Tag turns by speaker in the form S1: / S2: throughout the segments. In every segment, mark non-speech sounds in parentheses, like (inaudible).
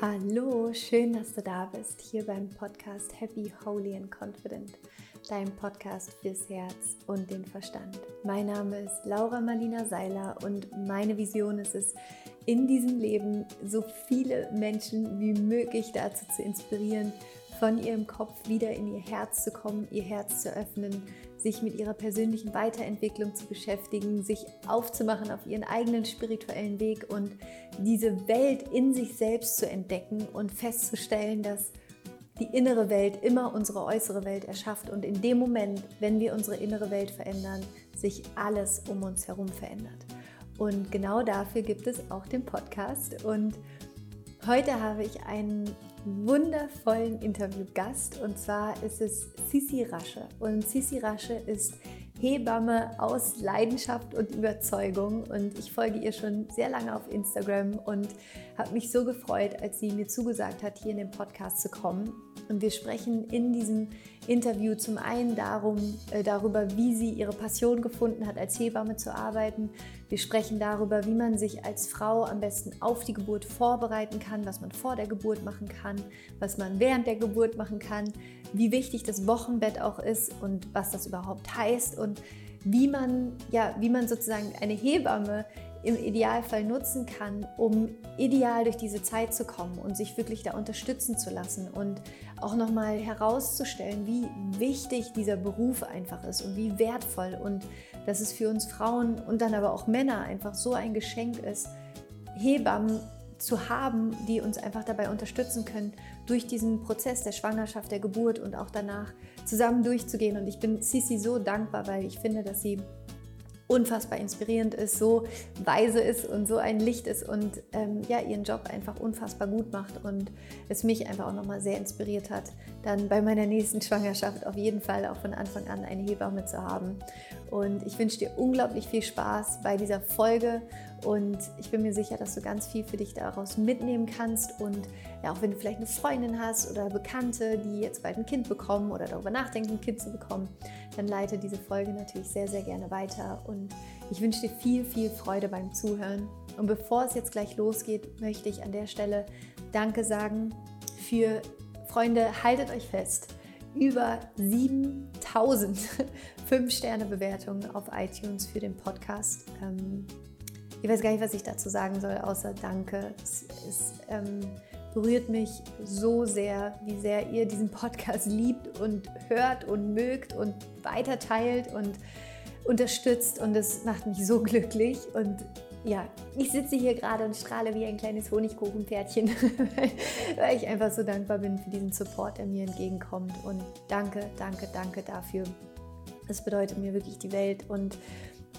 S1: Hallo, schön, dass du da bist, hier beim Podcast Happy, Holy and Confident, dein Podcast fürs Herz und den Verstand. Mein Name ist Laura Marlina Seiler und meine Vision ist es, in diesem Leben so viele Menschen wie möglich dazu zu inspirieren, von ihrem Kopf wieder in ihr Herz zu kommen, ihr Herz zu öffnen, sich mit ihrer persönlichen Weiterentwicklung zu beschäftigen, sich aufzumachen auf ihren eigenen spirituellen Weg und diese Welt in sich selbst zu entdecken und festzustellen, dass die innere Welt immer unsere äußere Welt erschafft und in dem Moment, wenn wir unsere innere Welt verändern, sich alles um uns herum verändert. Und genau dafür gibt es auch den Podcast und heute habe ich einen wundervollen Interviewgast und zwar ist es Sisi Rasche. Und Sisi Rasche ist Hebamme aus Leidenschaft und Überzeugung und ich folge ihr schon sehr lange auf Instagram und habe mich so gefreut, als sie mir zugesagt hat, hier in den Podcast zu kommen. Und wir sprechen in diesem Interview zum einen darum, äh, darüber, wie sie ihre Passion gefunden hat, als Hebamme zu arbeiten. Wir sprechen darüber, wie man sich als Frau am besten auf die Geburt vorbereiten kann, was man vor der Geburt machen kann, was man während der Geburt machen kann, wie wichtig das Wochenbett auch ist und was das überhaupt heißt und wie man, ja, wie man sozusagen eine Hebamme im Idealfall nutzen kann, um ideal durch diese Zeit zu kommen und sich wirklich da unterstützen zu lassen und auch nochmal herauszustellen, wie wichtig dieser Beruf einfach ist und wie wertvoll und dass es für uns Frauen und dann aber auch Männer einfach so ein Geschenk ist, Hebammen zu haben, die uns einfach dabei unterstützen können, durch diesen Prozess der Schwangerschaft, der Geburt und auch danach zusammen durchzugehen. Und ich bin Sisi so dankbar, weil ich finde, dass sie unfassbar inspirierend ist, so weise ist und so ein Licht ist und ähm, ja, ihren Job einfach unfassbar gut macht und es mich einfach auch nochmal sehr inspiriert hat, dann bei meiner nächsten (laughs) Schwangerschaft auf jeden Fall auch von Anfang an eine Hebamme zu haben. Und ich wünsche dir unglaublich viel Spaß bei dieser Folge und ich bin mir sicher, dass du ganz viel für dich daraus mitnehmen kannst. Und ja, auch wenn du vielleicht eine Freundin hast oder Bekannte, die jetzt bald ein Kind bekommen oder darüber nachdenken, ein Kind zu bekommen, dann leite diese Folge natürlich sehr, sehr gerne weiter. Und ich wünsche dir viel, viel Freude beim Zuhören. Und bevor es jetzt gleich losgeht, möchte ich an der Stelle Danke sagen für Freunde, haltet euch fest. Über 7000 5-Sterne-Bewertungen (laughs) auf iTunes für den Podcast. Ich weiß gar nicht, was ich dazu sagen soll, außer Danke. Es, es ähm, berührt mich so sehr, wie sehr ihr diesen Podcast liebt und hört und mögt und weiterteilt und unterstützt. Und es macht mich so glücklich. Und ja, ich sitze hier gerade und strahle wie ein kleines Honigkuchenpferdchen, (laughs) weil ich einfach so dankbar bin für diesen Support, der mir entgegenkommt. Und danke, danke, danke dafür. Es bedeutet mir wirklich die Welt. Und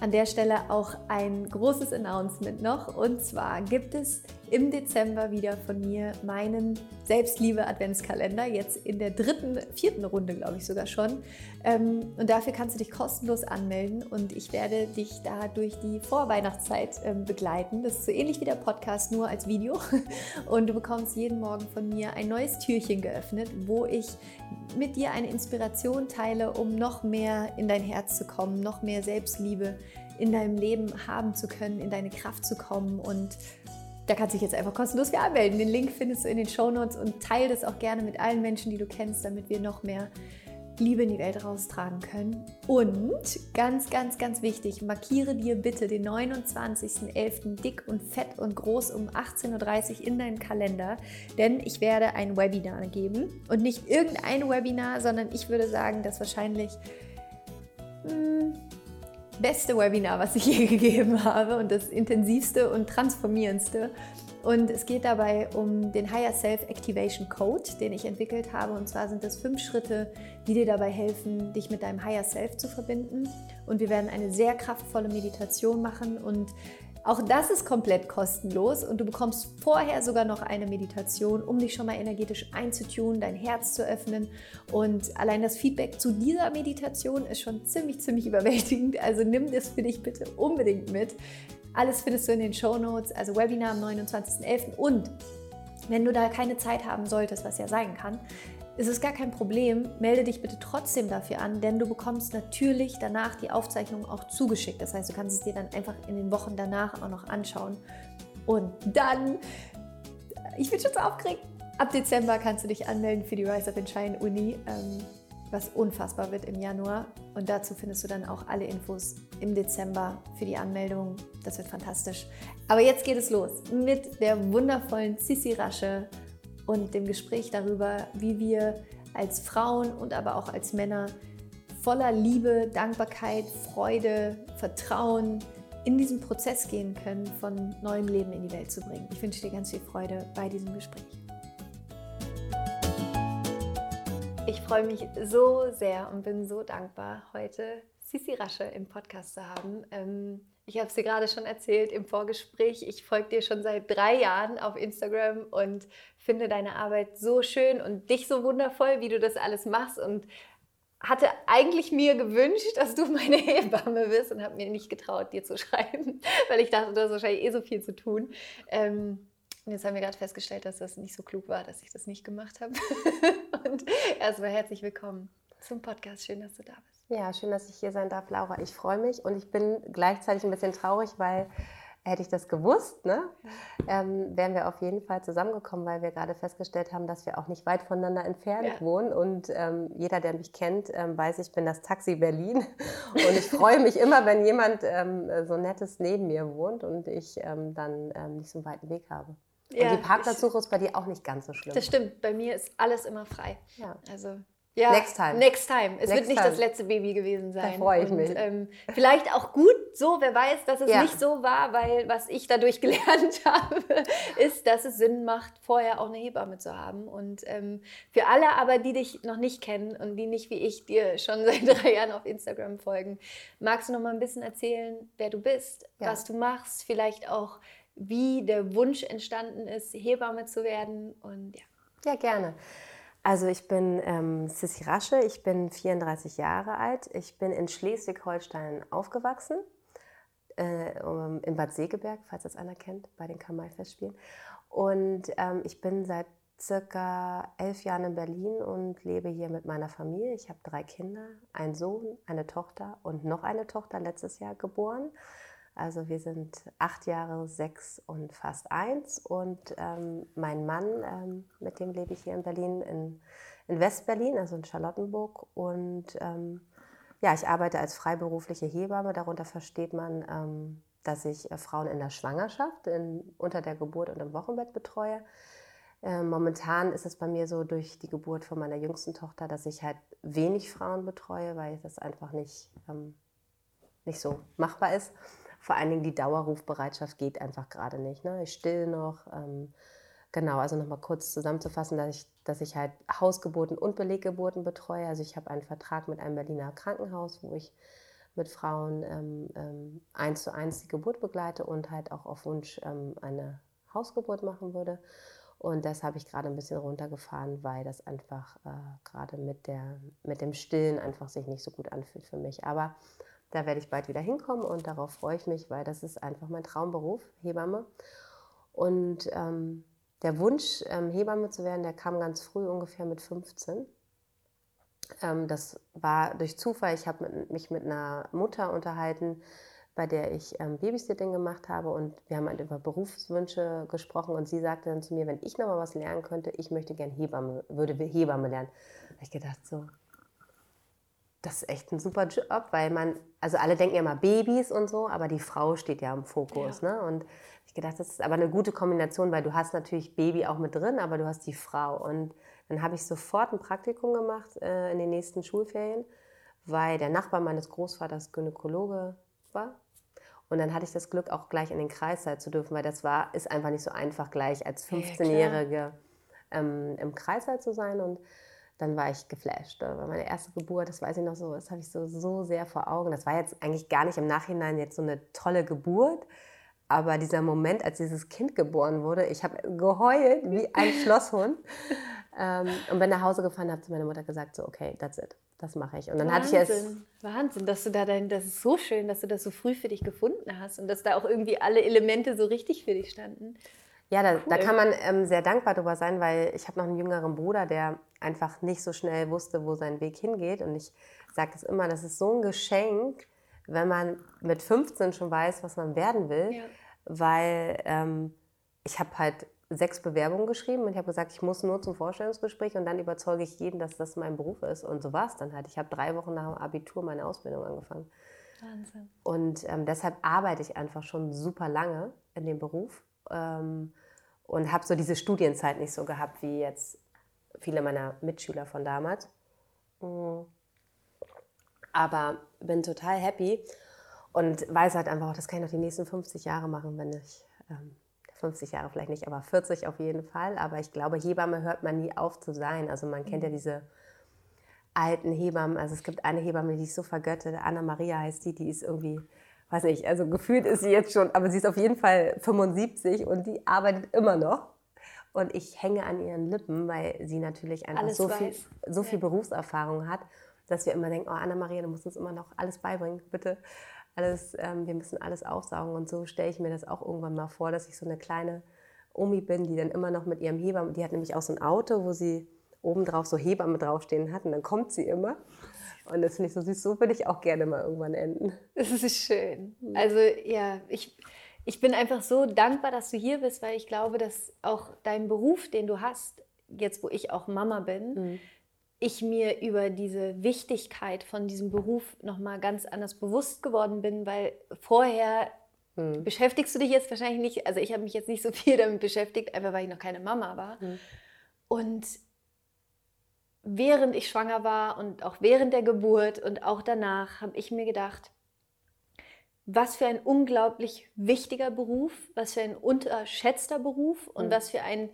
S1: an der Stelle auch ein großes Announcement noch. Und zwar gibt es im Dezember wieder von mir meinen Selbstliebe-Adventskalender, jetzt in der dritten, vierten Runde, glaube ich sogar schon. Ähm, und dafür kannst du dich kostenlos anmelden und ich werde dich da durch die Vorweihnachtszeit ähm, begleiten. Das ist so ähnlich wie der Podcast, nur als Video. (laughs) Und du bekommst jeden Morgen von mir ein neues Türchen geöffnet, wo ich mit dir eine Inspiration teile, um noch mehr in dein Herz zu kommen, noch mehr Selbstliebe in deinem Leben haben zu können, in deine Kraft zu kommen. Und da kannst du dich jetzt einfach kostenlos für anmelden. Den Link findest du in den Show Notes und teile das auch gerne mit allen Menschen, die du kennst, damit wir noch mehr Liebe in die Welt raustragen können. Und ganz, ganz, ganz wichtig, markiere dir bitte den 29.11. dick und fett und groß um 18.30 Uhr in deinem Kalender, denn ich werde ein Webinar geben. Und nicht irgendein Webinar, sondern ich würde sagen, dass wahrscheinlich mh, hm, beste Webinar, was ich (laughs) je gegeben habe und das intensivste und transformierendste. Und es geht dabei um den Higher Self Activation Code, den ich entwickelt habe. Und zwar sind das fünf Schritte, die dir dabei helfen, dich mit deinem Higher Self zu verbinden. Und wir werden eine sehr kraftvolle Meditation machen und auch das ist komplett kostenlos und du bekommst vorher sogar noch eine Meditation, um dich schon mal energetisch einzutun, dein Herz zu öffnen. Und allein das Feedback zu dieser Meditation ist schon ziemlich, ziemlich überwältigend. Also nimm das für dich bitte unbedingt mit. Alles findest du in den Show Notes, also Webinar am 29.11. Und wenn du da keine Zeit haben solltest, was ja sein kann, ist es gar kein Problem. Melde dich bitte trotzdem dafür an, denn du bekommst natürlich danach die Aufzeichnung auch zugeschickt. Das heißt, du kannst es dir dann einfach in den Wochen danach auch noch anschauen. Und dann ich bin schon so aufgeregt. Ab Dezember kannst du dich anmelden für die Rise Up and Shine Uni, ähm, was unfassbar wird im Januar. Und dazu findest du dann auch alle Infos im Dezember für die Anmeldung. Das wird fantastisch. Aber jetzt geht es los mit der wundervollen Sissi Rasche und dem Gespräch darüber, wie wir als Frauen und aber auch als Männer voller Liebe, Dankbarkeit, Freude, Vertrauen in diesen Prozess gehen können, von neuem Leben in die Welt zu bringen. Ich wünsche dir ganz viel Freude bei diesem Gespräch. Ich freue mich so sehr und bin so dankbar, heute Sisi Rasche im Podcast zu haben. Ich habe es dir gerade schon erzählt im Vorgespräch. Ich folge dir schon seit drei Jahren auf Instagram und finde deine Arbeit so schön und dich so wundervoll, wie du das alles machst und hatte eigentlich mir gewünscht, dass du (laughs) meine Hebamme bist und habe mir nicht getraut, dir zu schreiben, (laughs) weil ich dachte, du hast wahrscheinlich eh so viel zu tun. Ähm, und jetzt haben wir gerade festgestellt, dass das nicht so klug war, dass ich das nicht gemacht habe. (laughs) und erstmal herzlich willkommen zum Podcast. Schön, dass du da bist.
S2: Ja, schön, dass ich hier sein darf, Laura. Ich freue mich und ich bin gleichzeitig ein bisschen traurig, weil hätte ich das gewusst, ne, ähm, wären wir auf jeden Fall zusammengekommen, weil wir gerade festgestellt haben, dass wir auch nicht weit voneinander entfernt ja. wohnen. Und ähm, jeder, der mich kennt, ähm, weiß, ich bin das Taxi Berlin. (laughs) Und ich freue mich immer, wenn jemand ähm, so nettes neben mir wohnt und ich ähm, dann ähm, nicht so einen weiten Weg habe. Ja, und die Parkplatzsuche ist bei dir auch nicht ganz so schlimm.
S1: Das stimmt, bei mir ist alles immer frei. Ja.
S2: Also ja, next time.
S1: Next time. Es next wird nicht time. das letzte Baby gewesen sein.
S2: Da freue ich und, mich.
S1: Ähm, vielleicht auch gut so, wer weiß, dass es ja. nicht so war, weil was ich dadurch (laughs) gelernt habe, ist, dass es Sinn macht, vorher auch eine Hebamme zu haben. Und ähm, für alle aber, die dich noch nicht kennen und die nicht wie ich dir schon (laughs) seit drei Jahren auf Instagram folgen, magst du noch mal ein bisschen erzählen, wer du bist, ja. was du machst, vielleicht auch, wie der Wunsch entstanden ist, Hebamme zu werden und ja.
S2: Ja, gerne. Also ich bin ähm, Sissi Rasche, ich bin 34 Jahre alt. Ich bin in Schleswig-Holstein aufgewachsen, äh, in Bad Segeberg, falls das einer kennt, bei den Kamalfestspielen. Und ähm, ich bin seit circa elf Jahren in Berlin und lebe hier mit meiner Familie. Ich habe drei Kinder, einen Sohn, eine Tochter und noch eine Tochter letztes Jahr geboren. Also wir sind acht Jahre, sechs und fast eins. Und ähm, mein Mann, ähm, mit dem lebe ich hier in Berlin, in, in Westberlin, also in Charlottenburg. Und ähm, ja, ich arbeite als freiberufliche Hebamme. Darunter versteht man, ähm, dass ich äh, Frauen in der Schwangerschaft, in, unter der Geburt und im Wochenbett betreue. Äh, momentan ist es bei mir so durch die Geburt von meiner jüngsten Tochter, dass ich halt wenig Frauen betreue, weil das einfach nicht, ähm, nicht so machbar ist vor allen Dingen die Dauerrufbereitschaft geht einfach gerade nicht. Ne? Ich still noch. Ähm, genau, also nochmal kurz zusammenzufassen, dass ich, dass ich halt Hausgeburten und Beleggeburten betreue. Also ich habe einen Vertrag mit einem Berliner Krankenhaus, wo ich mit Frauen ähm, ähm, eins zu eins die Geburt begleite und halt auch auf Wunsch ähm, eine Hausgeburt machen würde. Und das habe ich gerade ein bisschen runtergefahren, weil das einfach äh, gerade mit, mit dem Stillen einfach sich nicht so gut anfühlt für mich. Aber da werde ich bald wieder hinkommen und darauf freue ich mich, weil das ist einfach mein Traumberuf, Hebamme. Und ähm, der Wunsch, ähm, Hebamme zu werden, der kam ganz früh, ungefähr mit 15. Ähm, das war durch Zufall. Ich habe mich mit einer Mutter unterhalten, bei der ich ähm, Babysitting gemacht habe und wir haben halt über Berufswünsche gesprochen und sie sagte dann zu mir, wenn ich noch mal was lernen könnte, ich möchte gern Hebamme, würde Hebamme lernen. Da habe ich gedacht so, das ist echt ein super Job, weil man, also alle denken ja immer Babys und so, aber die Frau steht ja im Fokus. Ja. Ne? Und ich gedacht, das ist aber eine gute Kombination, weil du hast natürlich Baby auch mit drin, aber du hast die Frau. Und dann habe ich sofort ein Praktikum gemacht äh, in den nächsten Schulferien, weil der Nachbar meines Großvaters Gynäkologe war. Und dann hatte ich das Glück, auch gleich in den Kreißsaal zu dürfen, weil das war, ist einfach nicht so einfach, gleich als 15-Jährige ja, ähm, im Kreißsaal zu sein. Und dann war ich geflasht. War meine erste Geburt, das weiß ich noch so, das habe ich so, so sehr vor Augen. Das war jetzt eigentlich gar nicht im Nachhinein jetzt so eine tolle Geburt, aber dieser Moment, als dieses Kind geboren wurde, ich habe geheult wie ein Schlosshund (laughs) ähm, und bin nach Hause gefahren habe zu meiner Mutter gesagt, so okay, that's it, das mache ich. Und dann Wahnsinn, hatte ich es...
S1: Wahnsinn, dass du da dein, das ist so schön, dass du das so früh für dich gefunden hast und dass da auch irgendwie alle Elemente so richtig für dich standen.
S2: Ja, da, cool. da kann man ähm, sehr dankbar drüber sein, weil ich habe noch einen jüngeren Bruder, der einfach nicht so schnell wusste, wo sein Weg hingeht. Und ich sage es immer, das ist so ein Geschenk, wenn man mit 15 schon weiß, was man werden will, ja. weil ähm, ich habe halt sechs Bewerbungen geschrieben und ich habe gesagt, ich muss nur zum Vorstellungsgespräch und dann überzeuge ich jeden, dass das mein Beruf ist. Und so war es dann halt. Ich habe drei Wochen nach dem Abitur meine Ausbildung angefangen. Wahnsinn. Und ähm, deshalb arbeite ich einfach schon super lange in dem Beruf ähm, und habe so diese Studienzeit nicht so gehabt wie jetzt viele meiner Mitschüler von damals. Mhm. Aber bin total happy und weiß halt einfach das kann ich noch die nächsten 50 Jahre machen, wenn ich, ähm, 50 Jahre vielleicht nicht, aber 40 auf jeden Fall. Aber ich glaube, Hebamme hört man nie auf zu sein. Also man kennt ja mhm. diese alten Hebammen. Also es gibt eine Hebamme, die ich so vergötte, Anna Maria heißt die, die ist irgendwie, weiß nicht, also gefühlt ist sie jetzt schon, aber sie ist auf jeden Fall 75 und die arbeitet immer noch. Und ich hänge an ihren Lippen, weil sie natürlich einfach so viel, so viel Berufserfahrung hat, dass wir immer denken, oh Anna-Maria, du musst uns immer noch alles beibringen, bitte. Alles, ähm, wir müssen alles aufsaugen. Und so stelle ich mir das auch irgendwann mal vor, dass ich so eine kleine Omi bin, die dann immer noch mit ihrem Hebamme, die hat nämlich auch so ein Auto, wo sie obendrauf so Hebamme draufstehen hat und dann kommt sie immer. Und das finde ich so süß. So würde ich auch gerne mal irgendwann enden.
S1: Das ist schön. Also ja, ich, ich bin einfach so dankbar, dass du hier bist, weil ich glaube, dass auch dein Beruf, den du hast, jetzt wo ich auch Mama bin, mhm. ich mir über diese Wichtigkeit von diesem Beruf nochmal ganz anders bewusst geworden bin, weil vorher mhm. beschäftigst du dich jetzt wahrscheinlich nicht, also ich habe mich jetzt nicht so viel damit beschäftigt, einfach weil ich noch keine Mama war. Mhm. Und während ich schwanger war und auch während der Geburt und auch danach habe ich mir gedacht, was für ein unglaublich wichtiger Beruf, was für ein unterschätzter Beruf und mhm. was für ein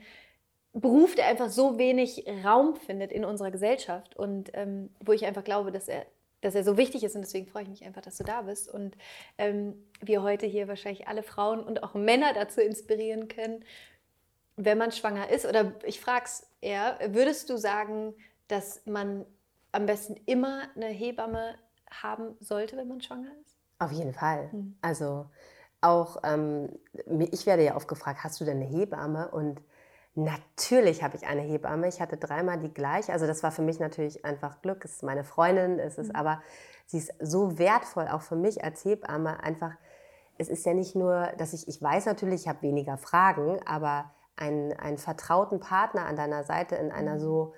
S1: Beruf, der einfach so wenig Raum findet in unserer Gesellschaft und ähm, wo ich einfach glaube, dass er, dass er so wichtig ist und deswegen freue ich mich einfach, dass du da bist und ähm, wir heute hier wahrscheinlich alle Frauen und auch Männer dazu inspirieren können, wenn man schwanger ist oder ich frage es eher, würdest du sagen, dass man am besten immer eine Hebamme haben sollte, wenn man schwanger ist?
S2: Auf jeden Fall. Mhm. Also auch, ähm, ich werde ja oft gefragt, hast du denn eine Hebamme? Und natürlich habe ich eine Hebamme. Ich hatte dreimal die gleiche. Also das war für mich natürlich einfach Glück. Es ist meine Freundin, es ist mhm. aber, sie ist so wertvoll, auch für mich als Hebamme. Einfach, es ist ja nicht nur, dass ich, ich weiß natürlich, ich habe weniger Fragen, aber einen, einen vertrauten Partner an deiner Seite in einer mhm. so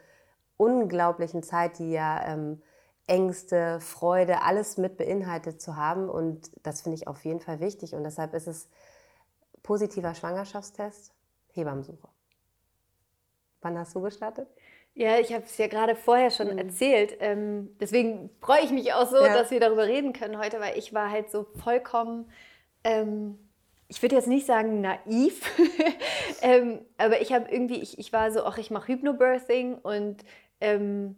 S2: unglaublichen Zeit, die ja ähm, Ängste, Freude, alles mit beinhaltet zu haben. Und das finde ich auf jeden Fall wichtig. Und deshalb ist es positiver Schwangerschaftstest, Hebammensuche. Wann hast du gestartet?
S1: Ja, ich habe es ja gerade vorher schon mhm. erzählt. Ähm, deswegen freue ich mich auch so, ja. dass wir darüber reden können heute, weil ich war halt so vollkommen, ähm, ich würde jetzt nicht sagen naiv, (laughs) ähm, aber ich habe irgendwie, ich, ich war so, ach, ich mache Hypnobirthing und ähm,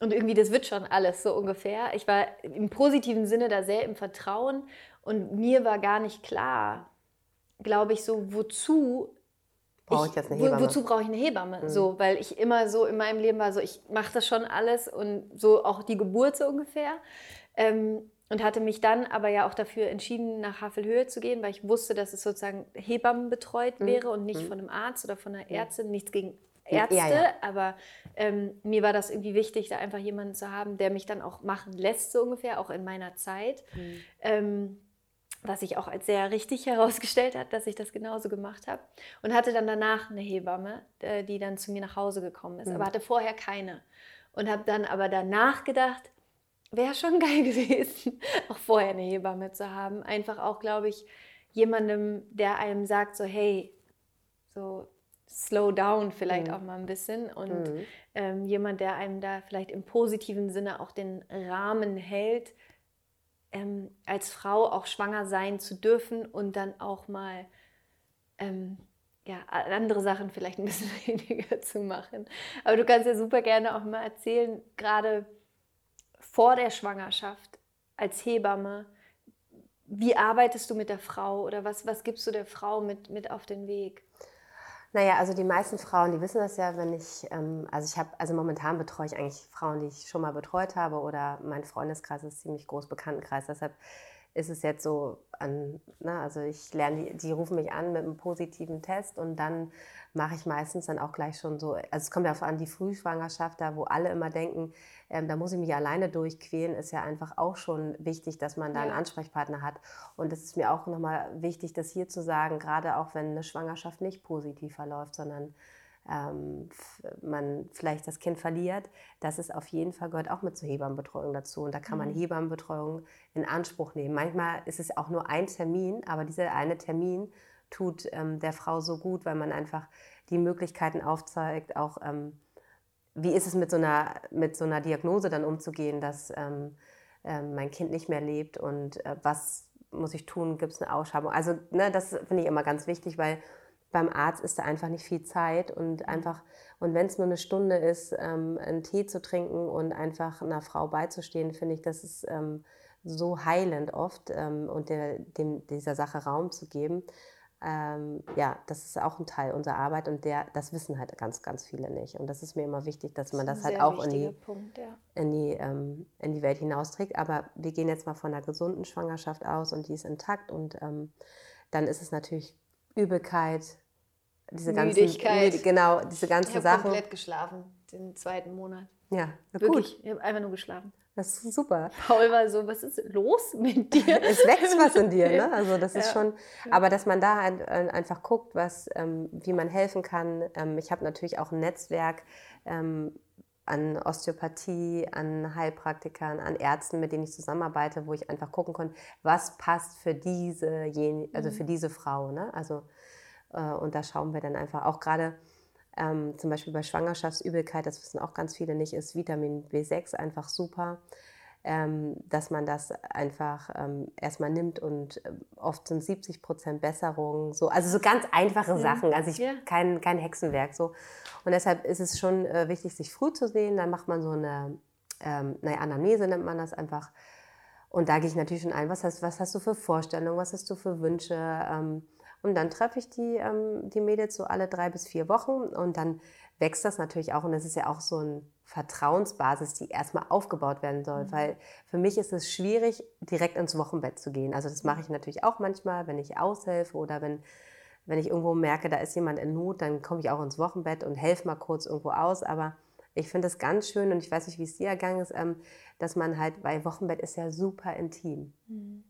S1: und irgendwie, das wird schon alles so ungefähr. Ich war im positiven Sinne da sehr im Vertrauen und mir war gar nicht klar, glaube ich, so, wozu
S2: brauche ich jetzt eine Hebamme?
S1: Wo, wozu brauche ich eine Hebamme? Mhm. So, weil ich immer so in meinem Leben war, so ich mache das schon alles und so auch die Geburt so ungefähr. Ähm, und hatte mich dann aber ja auch dafür entschieden, nach Havelhöhe zu gehen, weil ich wusste, dass es sozusagen Hebammen betreut mhm. wäre und nicht mhm. von einem Arzt oder von einer mhm. Ärztin. Nichts gegen Ärzte, ja, ja. aber ähm, mir war das irgendwie wichtig, da einfach jemanden zu haben, der mich dann auch machen lässt, so ungefähr, auch in meiner Zeit. Mhm. Ähm, was sich auch als sehr richtig (laughs) herausgestellt hat, dass ich das genauso gemacht habe. Und hatte dann danach eine Hebamme, äh, die dann zu mir nach Hause gekommen ist, mhm. aber hatte vorher keine. Und habe dann aber danach gedacht, wäre schon (laughs) geil gewesen, auch vorher eine Hebamme zu haben. Einfach auch, glaube ich, jemandem, der einem sagt, so, hey, so, slow down vielleicht mhm. auch mal ein bisschen und mhm. ähm, jemand, der einem da vielleicht im positiven Sinne auch den Rahmen hält, ähm, als Frau auch schwanger sein zu dürfen und dann auch mal ähm, ja, andere Sachen vielleicht ein bisschen (laughs) weniger zu machen. Aber du kannst ja super gerne auch mal erzählen, gerade vor der Schwangerschaft als Hebamme, wie arbeitest du mit der Frau oder was, was gibst du der Frau mit, mit auf den Weg?
S2: Naja, also die meisten Frauen, die wissen das ja, wenn ich, ähm, also ich habe, also momentan betreue ich eigentlich Frauen, die ich schon mal betreut habe oder mein Freundeskreis ist ziemlich groß, Bekanntenkreis. Deshalb ist es jetzt so, an, na, ne, also ich lerne, die, die rufen mich an mit einem positiven Test und dann mache ich meistens dann auch gleich schon so, also es kommt ja vor allem die Frühschwangerschaft da, wo alle immer denken, ähm, da muss ich mich alleine durchquälen, ist ja einfach auch schon wichtig, dass man da einen Ansprechpartner hat. Und es ist mir auch nochmal wichtig, das hier zu sagen, gerade auch wenn eine Schwangerschaft nicht positiv verläuft, sondern man vielleicht das Kind verliert, dass es auf jeden Fall gehört auch mit zur Hebammenbetreuung dazu. Und da kann man mhm. Hebammenbetreuung in Anspruch nehmen. Manchmal ist es auch nur ein Termin, aber dieser eine Termin tut ähm, der Frau so gut, weil man einfach die Möglichkeiten aufzeigt, auch ähm, wie ist es mit so, einer, mit so einer Diagnose dann umzugehen, dass ähm, ähm, mein Kind nicht mehr lebt und äh, was muss ich tun, gibt es eine Ausschreibung. Also ne, das finde ich immer ganz wichtig, weil beim Arzt ist da einfach nicht viel Zeit und einfach, und wenn es nur eine Stunde ist, ähm, einen Tee zu trinken und einfach einer Frau beizustehen, finde ich, das ist ähm, so heilend oft ähm, und der, dem, dieser Sache Raum zu geben. Ähm, ja, das ist auch ein Teil unserer Arbeit und der, das wissen halt ganz, ganz viele nicht. Und das ist mir immer wichtig, dass man das, das halt auch in die, Punkt, ja. in, die, ähm, in die Welt hinausträgt. Aber wir gehen jetzt mal von einer gesunden Schwangerschaft aus und die ist intakt und ähm, dann ist es natürlich Übelkeit, diese
S1: Müdigkeit.
S2: ganzen, genau, diese ganzen
S1: ich
S2: Sachen.
S1: Ich habe komplett geschlafen, den zweiten Monat.
S2: Ja,
S1: wirklich. Gut. Ich habe einfach nur geschlafen.
S2: Das ist super.
S1: Paul war so, was ist los mit dir? (laughs)
S2: es wächst was in dir, ne? Also das ist ja. schon, aber dass man da einfach guckt, was, ähm, wie man helfen kann. Ähm, ich habe natürlich auch ein Netzwerk ähm, an Osteopathie, an Heilpraktikern, an Ärzten, mit denen ich zusammenarbeite, wo ich einfach gucken kann, was passt für diese, also für mhm. diese Frau. Ne? Also und da schauen wir dann einfach auch gerade ähm, zum Beispiel bei Schwangerschaftsübelkeit, das wissen auch ganz viele nicht, ist Vitamin B6 einfach super. Ähm, dass man das einfach ähm, erstmal nimmt und äh, oft sind 70 Prozent Besserungen, so, also so ganz einfache ja. Sachen, also ich, ja. kein, kein Hexenwerk so. Und deshalb ist es schon äh, wichtig, sich früh zu sehen, dann macht man so eine, ähm, eine Anamnese, nennt man das einfach. Und da gehe ich natürlich schon ein, was hast, was hast du für Vorstellungen, was hast du für Wünsche, ähm, und dann treffe ich die, ähm, die Mädels so alle drei bis vier Wochen und dann wächst das natürlich auch. Und das ist ja auch so eine Vertrauensbasis, die erstmal aufgebaut werden soll. Mhm. Weil für mich ist es schwierig, direkt ins Wochenbett zu gehen. Also das mache ich natürlich auch manchmal, wenn ich aushelfe oder wenn, wenn ich irgendwo merke, da ist jemand in Not, dann komme ich auch ins Wochenbett und helfe mal kurz irgendwo aus. Aber ich finde es ganz schön und ich weiß nicht, wie es dir ergangen ist, ähm, dass man halt, weil Wochenbett ist ja super intim. Mhm.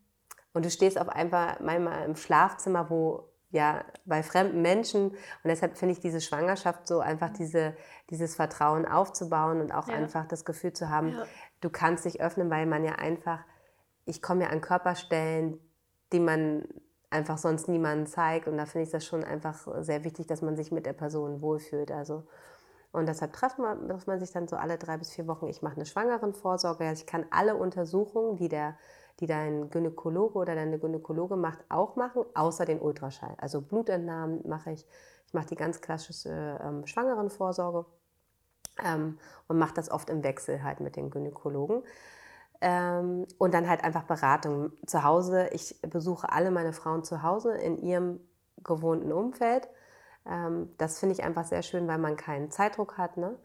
S2: Und du stehst auf einmal manchmal im Schlafzimmer, wo ja bei fremden Menschen und deshalb finde ich diese Schwangerschaft so einfach diese, dieses Vertrauen aufzubauen und auch ja. einfach das Gefühl zu haben, ja. du kannst dich öffnen, weil man ja einfach, ich komme ja an Körperstellen, die man einfach sonst niemandem zeigt und da finde ich das schon einfach sehr wichtig, dass man sich mit der Person wohlfühlt. Also und deshalb trifft man, trifft man sich dann so alle drei bis vier Wochen. Ich mache eine Schwangerenvorsorge. Also ich kann alle Untersuchungen, die der die dein Gynäkologe oder deine Gynäkologe macht, auch machen, außer den Ultraschall. Also Blutentnahmen mache ich. Ich mache die ganz klassische ähm, Schwangerenvorsorge ähm, und mache das oft im Wechsel halt mit den Gynäkologen. Ähm, und dann halt einfach Beratung zu Hause. Ich besuche alle meine Frauen zu Hause in ihrem gewohnten Umfeld. Ähm, das finde ich einfach sehr schön, weil man keinen Zeitdruck hat. Ne?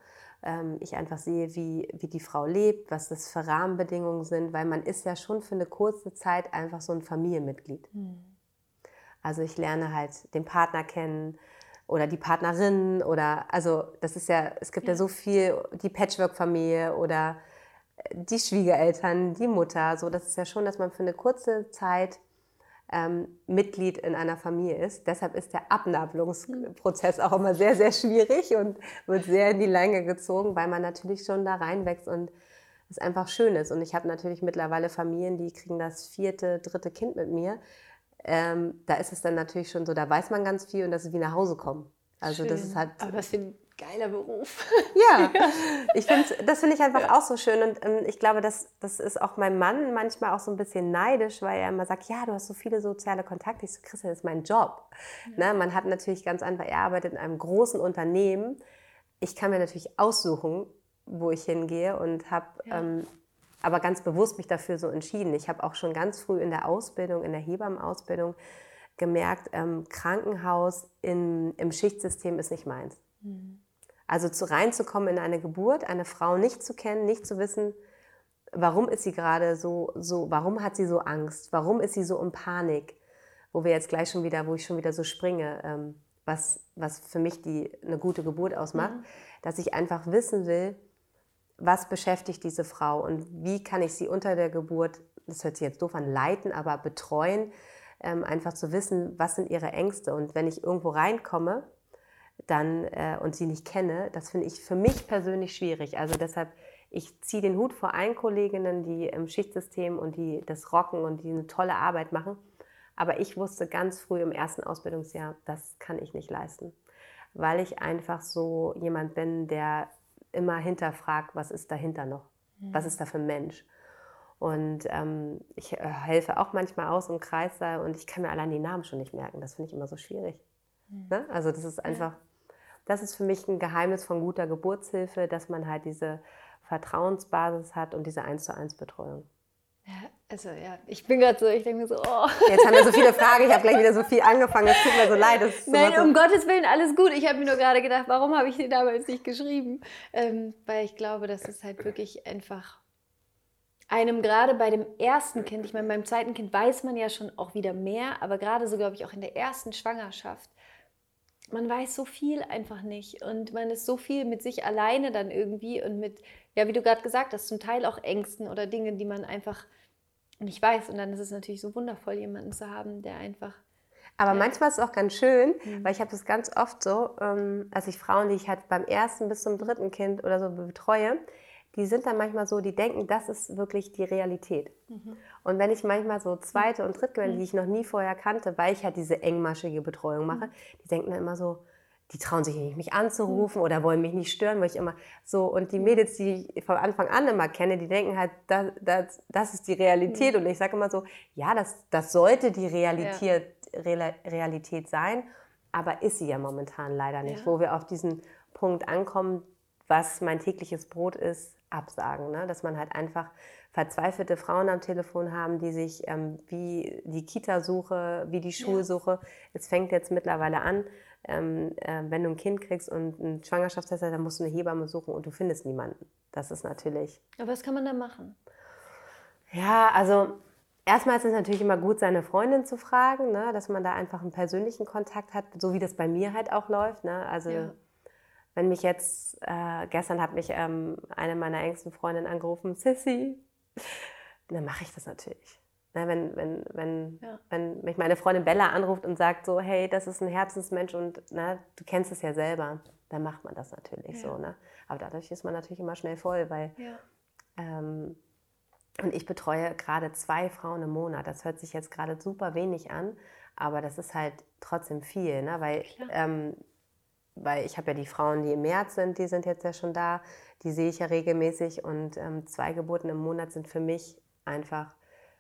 S2: Ähm, ich einfach sehe, wie, wie die Frau lebt, was das für Rahmenbedingungen sind, weil man ist ja schon für eine kurze Zeit einfach so ein Familienmitglied. Mhm. Also ich lerne halt den Partner kennen oder die Partnerin oder also das ist ja, es gibt ja, ja so viel, die Patchwork-Familie oder die Schwiegereltern, die Mutter, so das ist ja schon, dass man für eine kurze Zeit ähm, Mitglied in einer Familie ist. Deshalb ist der Abnabelungsprozess auch immer sehr, sehr schwierig und wird sehr in die Länge gezogen, weil man natürlich schon da reinwächst und es einfach schön ist. Und ich habe natürlich mittlerweile Familien, die kriegen das vierte, dritte Kind mit mir. Ähm, da ist es dann natürlich schon so, da weiß man ganz viel und das ist wie nach Hause kommen. Also schön. das ist halt.
S1: Aber das finde geiler Beruf.
S2: Ja, (laughs) ich find, das finde ich einfach ja. auch so schön. Und ähm, ich glaube, das, das ist auch mein Mann manchmal auch so ein bisschen neidisch, weil er immer sagt, ja, du hast so viele soziale Kontakte. Ich so, Christian, das ist mein Job. Ja. Ne? Man hat natürlich ganz einfach, er arbeitet in einem großen Unternehmen. Ich kann mir natürlich aussuchen, wo ich hingehe und habe ja. ähm, aber ganz bewusst mich dafür so entschieden. Ich habe auch schon ganz früh in der Ausbildung, in der Hebammenausbildung gemerkt, ähm, Krankenhaus in, im Schichtsystem ist nicht meins. Mhm. Also zu reinzukommen in eine Geburt, eine Frau nicht zu kennen, nicht zu wissen, warum ist sie gerade so, so, warum hat sie so Angst? Warum ist sie so in Panik? Wo wir jetzt gleich schon wieder, wo ich schon wieder so springe, ähm, was, was für mich die, eine gute Geburt ausmacht, mhm. dass ich einfach wissen will, was beschäftigt diese Frau und wie kann ich sie unter der Geburt, das hört sich jetzt doof an, leiten, aber betreuen, ähm, einfach zu wissen, was sind ihre Ängste. Und wenn ich irgendwo reinkomme dann, äh, und sie nicht kenne, das finde ich für mich persönlich schwierig. Also deshalb, ich ziehe den Hut vor allen Kolleginnen, die im Schichtsystem und die das rocken und die eine tolle Arbeit machen. Aber ich wusste ganz früh im ersten Ausbildungsjahr, das kann ich nicht leisten, weil ich einfach so jemand bin, der immer hinterfragt, was ist dahinter noch? Mhm. Was ist da für ein Mensch? Und ähm, ich äh, helfe auch manchmal aus im Kreissaal und ich kann mir allein die Namen schon nicht merken. Das finde ich immer so schwierig. Mhm. Ne? Also das ist einfach, das ist für mich ein Geheimnis von guter Geburtshilfe, dass man halt diese Vertrauensbasis hat und diese 1 zu 1 Betreuung.
S1: Ja, also ja, ich bin gerade so, ich denke mir so, oh.
S2: Jetzt haben wir so viele Fragen, ich habe gleich wieder so viel angefangen, es tut mir so leid.
S1: Nein,
S2: so
S1: um Gottes Willen, alles gut. Ich habe mir nur gerade gedacht, warum habe ich dir damals nicht geschrieben? Ähm, weil ich glaube, das ist halt wirklich einfach einem gerade bei dem ersten Kind, ich meine, beim zweiten Kind weiß man ja schon auch wieder mehr, aber gerade so, glaube ich, auch in der ersten Schwangerschaft, man weiß so viel einfach nicht und man ist so viel mit sich alleine dann irgendwie und mit, ja, wie du gerade gesagt hast, zum Teil auch Ängsten oder Dinge, die man einfach nicht weiß. Und dann ist es natürlich so wundervoll, jemanden zu haben, der einfach
S2: aber ja. manchmal ist es auch ganz schön, mhm. weil ich habe das ganz oft so, ähm, als ich Frauen, die ich halt beim ersten bis zum dritten Kind oder so betreue, die sind dann manchmal so, die denken, das ist wirklich die Realität. Mhm. Und wenn ich manchmal so zweite und dritte, mhm. die ich noch nie vorher kannte, weil ich halt diese engmaschige Betreuung mache, mhm. die denken dann immer so, die trauen sich nicht, mich anzurufen oder wollen mich nicht stören, weil ich immer so, und die Mädels, die ich von Anfang an immer kenne, die denken halt, das, das, das ist die Realität. Mhm. Und ich sage immer so, ja, das, das sollte die Realität, ja. Realität sein, aber ist sie ja momentan leider nicht, ja. wo wir auf diesen Punkt ankommen, was mein tägliches Brot ist, absagen. Ne? Dass man halt einfach verzweifelte Frauen am Telefon haben, die sich ähm, wie die Kita-Suche, wie die Schulsuche, ja. es fängt jetzt mittlerweile an, ähm, äh, wenn du ein Kind kriegst und einen Schwangerschaftstest hast, dann musst du eine Hebamme suchen und du findest niemanden. Das ist natürlich.
S1: Aber was kann man da machen?
S2: Ja, also erstmal ist es natürlich immer gut, seine Freundin zu fragen, ne? dass man da einfach einen persönlichen Kontakt hat, so wie das bei mir halt auch läuft. Ne? Also ja wenn mich jetzt, äh, gestern hat mich ähm, eine meiner engsten Freundinnen angerufen, Sissy, dann mache ich das natürlich. Na, wenn, wenn, wenn, ja. wenn mich meine Freundin Bella anruft und sagt so, hey, das ist ein Herzensmensch und na, du kennst es ja selber, dann macht man das natürlich ja. so. Ne? Aber dadurch ist man natürlich immer schnell voll, weil ja. ähm, und ich betreue gerade zwei Frauen im Monat. Das hört sich jetzt gerade super wenig an, aber das ist halt trotzdem viel, ne? weil ähm, weil ich habe ja die Frauen, die im März sind, die sind jetzt ja schon da, die sehe ich ja regelmäßig und ähm, zwei Geburten im Monat sind für mich einfach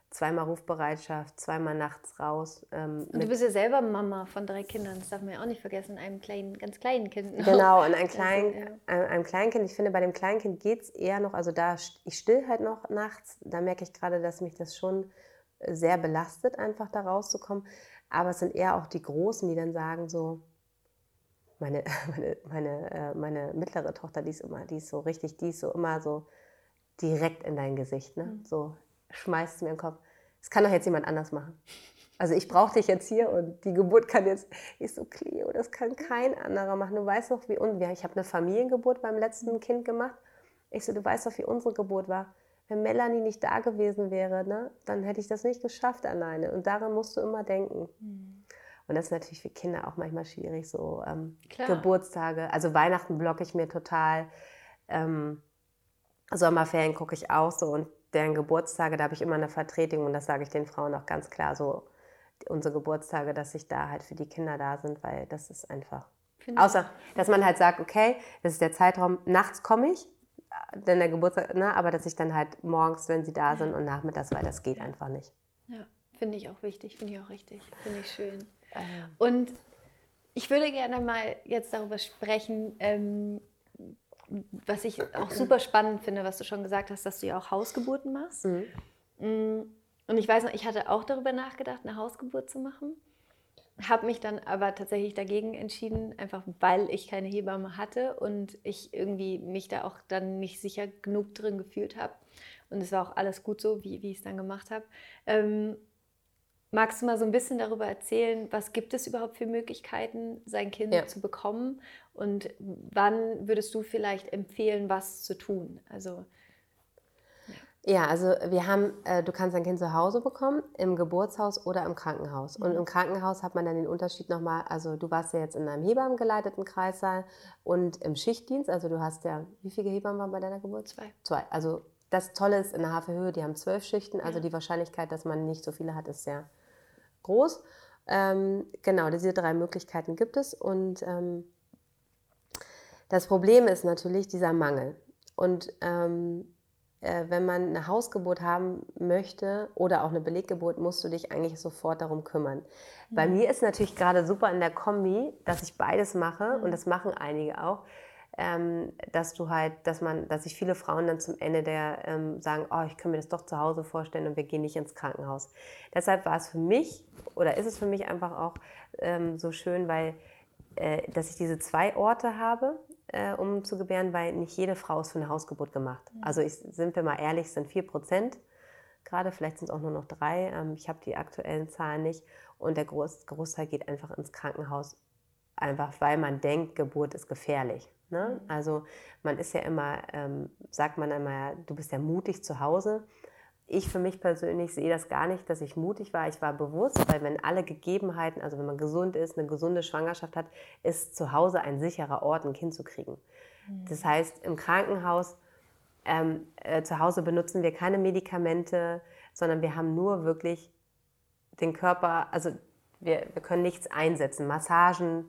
S2: zweimal Rufbereitschaft, zweimal nachts raus.
S1: Ähm, und du bist ja selber Mama von drei Kindern, das darf man ja auch nicht vergessen, einem kleinen, ganz kleinen Kind.
S2: Noch. Genau, und ein, klein, also, ja. einem Kleinkind, ich finde, bei dem Kleinkind geht es eher noch, also da, ich still halt noch nachts, da merke ich gerade, dass mich das schon sehr belastet, einfach da rauszukommen. Aber es sind eher auch die Großen, die dann sagen so, meine, (laughs) meine, meine, äh, meine mittlere Tochter, die ist immer, die ist so richtig, die ist so immer so direkt in dein Gesicht, ne? Mhm. So schmeißt mir den Kopf. Das kann doch jetzt jemand anders machen. Also ich brauche dich jetzt hier und die Geburt kann jetzt, ich so, Cleo, das kann kein anderer machen. Du weißt doch, wie unser, ich habe eine Familiengeburt beim letzten mhm. Kind gemacht. Ich so, du weißt doch, wie unsere Geburt war. Wenn Melanie nicht da gewesen wäre, ne, dann hätte ich das nicht geschafft alleine. Und daran musst du immer denken. Mhm. Und das ist natürlich für Kinder auch manchmal schwierig, so ähm, Geburtstage. Also Weihnachten blocke ich mir total. Ähm, Sommerferien gucke ich auch so und deren Geburtstage, da habe ich immer eine Vertretung und das sage ich den Frauen auch ganz klar so, unsere Geburtstage, dass sich da halt für die Kinder da sind, weil das ist einfach. Find Außer, dass man halt sagt, okay, das ist der Zeitraum, nachts komme ich, denn der Geburtstag, ne, aber dass ich dann halt morgens, wenn sie da sind und nachmittags, weil das geht einfach nicht.
S1: Ja, finde ich auch wichtig, finde ich auch richtig, finde ich schön. Und ich würde gerne mal jetzt darüber sprechen, ähm, was ich auch super spannend finde, was du schon gesagt hast, dass du ja auch Hausgeburten machst. Mhm. Mm, und ich weiß noch, ich hatte auch darüber nachgedacht, eine Hausgeburt zu machen. Habe mich dann aber tatsächlich dagegen entschieden, einfach weil ich keine Hebamme hatte und ich irgendwie mich da auch dann nicht sicher genug drin gefühlt habe. und es war auch alles gut so, wie, wie ich es dann gemacht habe. Ähm, magst du mal so ein bisschen darüber erzählen, was gibt es überhaupt für Möglichkeiten, sein Kind ja. zu bekommen und wann würdest du vielleicht empfehlen, was zu tun? Also
S2: ja, also wir haben, äh, du kannst dein Kind zu Hause bekommen, im Geburtshaus oder im Krankenhaus. Und mhm. im Krankenhaus hat man dann den Unterschied nochmal, also du warst ja jetzt in einem Hebammengeleiteten Kreissaal und im Schichtdienst, also du hast ja, wie viele Hebammen waren bei deiner Geburt?
S1: Zwei.
S2: Zwei. Also das Tolle ist in der Havelhöhe, die haben zwölf Schichten, also ja. die Wahrscheinlichkeit, dass man nicht so viele hat, ist sehr groß. Ähm, genau, diese drei Möglichkeiten gibt es und ähm, das Problem ist natürlich dieser Mangel. Und ähm, äh, wenn man eine Hausgeburt haben möchte oder auch eine Beleggeburt, musst du dich eigentlich sofort darum kümmern. Mhm. Bei mir ist natürlich gerade super in der Kombi, dass ich beides mache mhm. und das machen einige auch. Ähm, dass du halt, dass man, dass sich viele Frauen dann zum Ende der ähm, sagen, oh, ich kann mir das doch zu Hause vorstellen und wir gehen nicht ins Krankenhaus. Deshalb war es für mich oder ist es für mich einfach auch ähm, so schön, weil äh, dass ich diese zwei Orte habe, äh, um zu gebären, weil nicht jede Frau ist für eine Hausgeburt gemacht. Mhm. Also ich, sind wir mal ehrlich, sind vier Prozent gerade, vielleicht sind es auch nur noch drei. Ähm, ich habe die aktuellen Zahlen nicht. Und der Groß, Großteil geht einfach ins Krankenhaus, einfach weil man denkt, Geburt ist gefährlich. Ne? Also man ist ja immer, ähm, sagt man immer, du bist ja mutig zu Hause ich für mich persönlich sehe das gar nicht, dass ich mutig war. Ich war bewusst, weil wenn alle Gegebenheiten, also wenn man gesund ist, eine gesunde Schwangerschaft hat, ist zu Hause ein sicherer Ort, ein Kind zu kriegen. Mhm. Das heißt, im Krankenhaus, ähm, äh, zu Hause benutzen wir keine Medikamente, sondern wir haben nur wirklich den Körper, also wir, wir können nichts einsetzen. Massagen,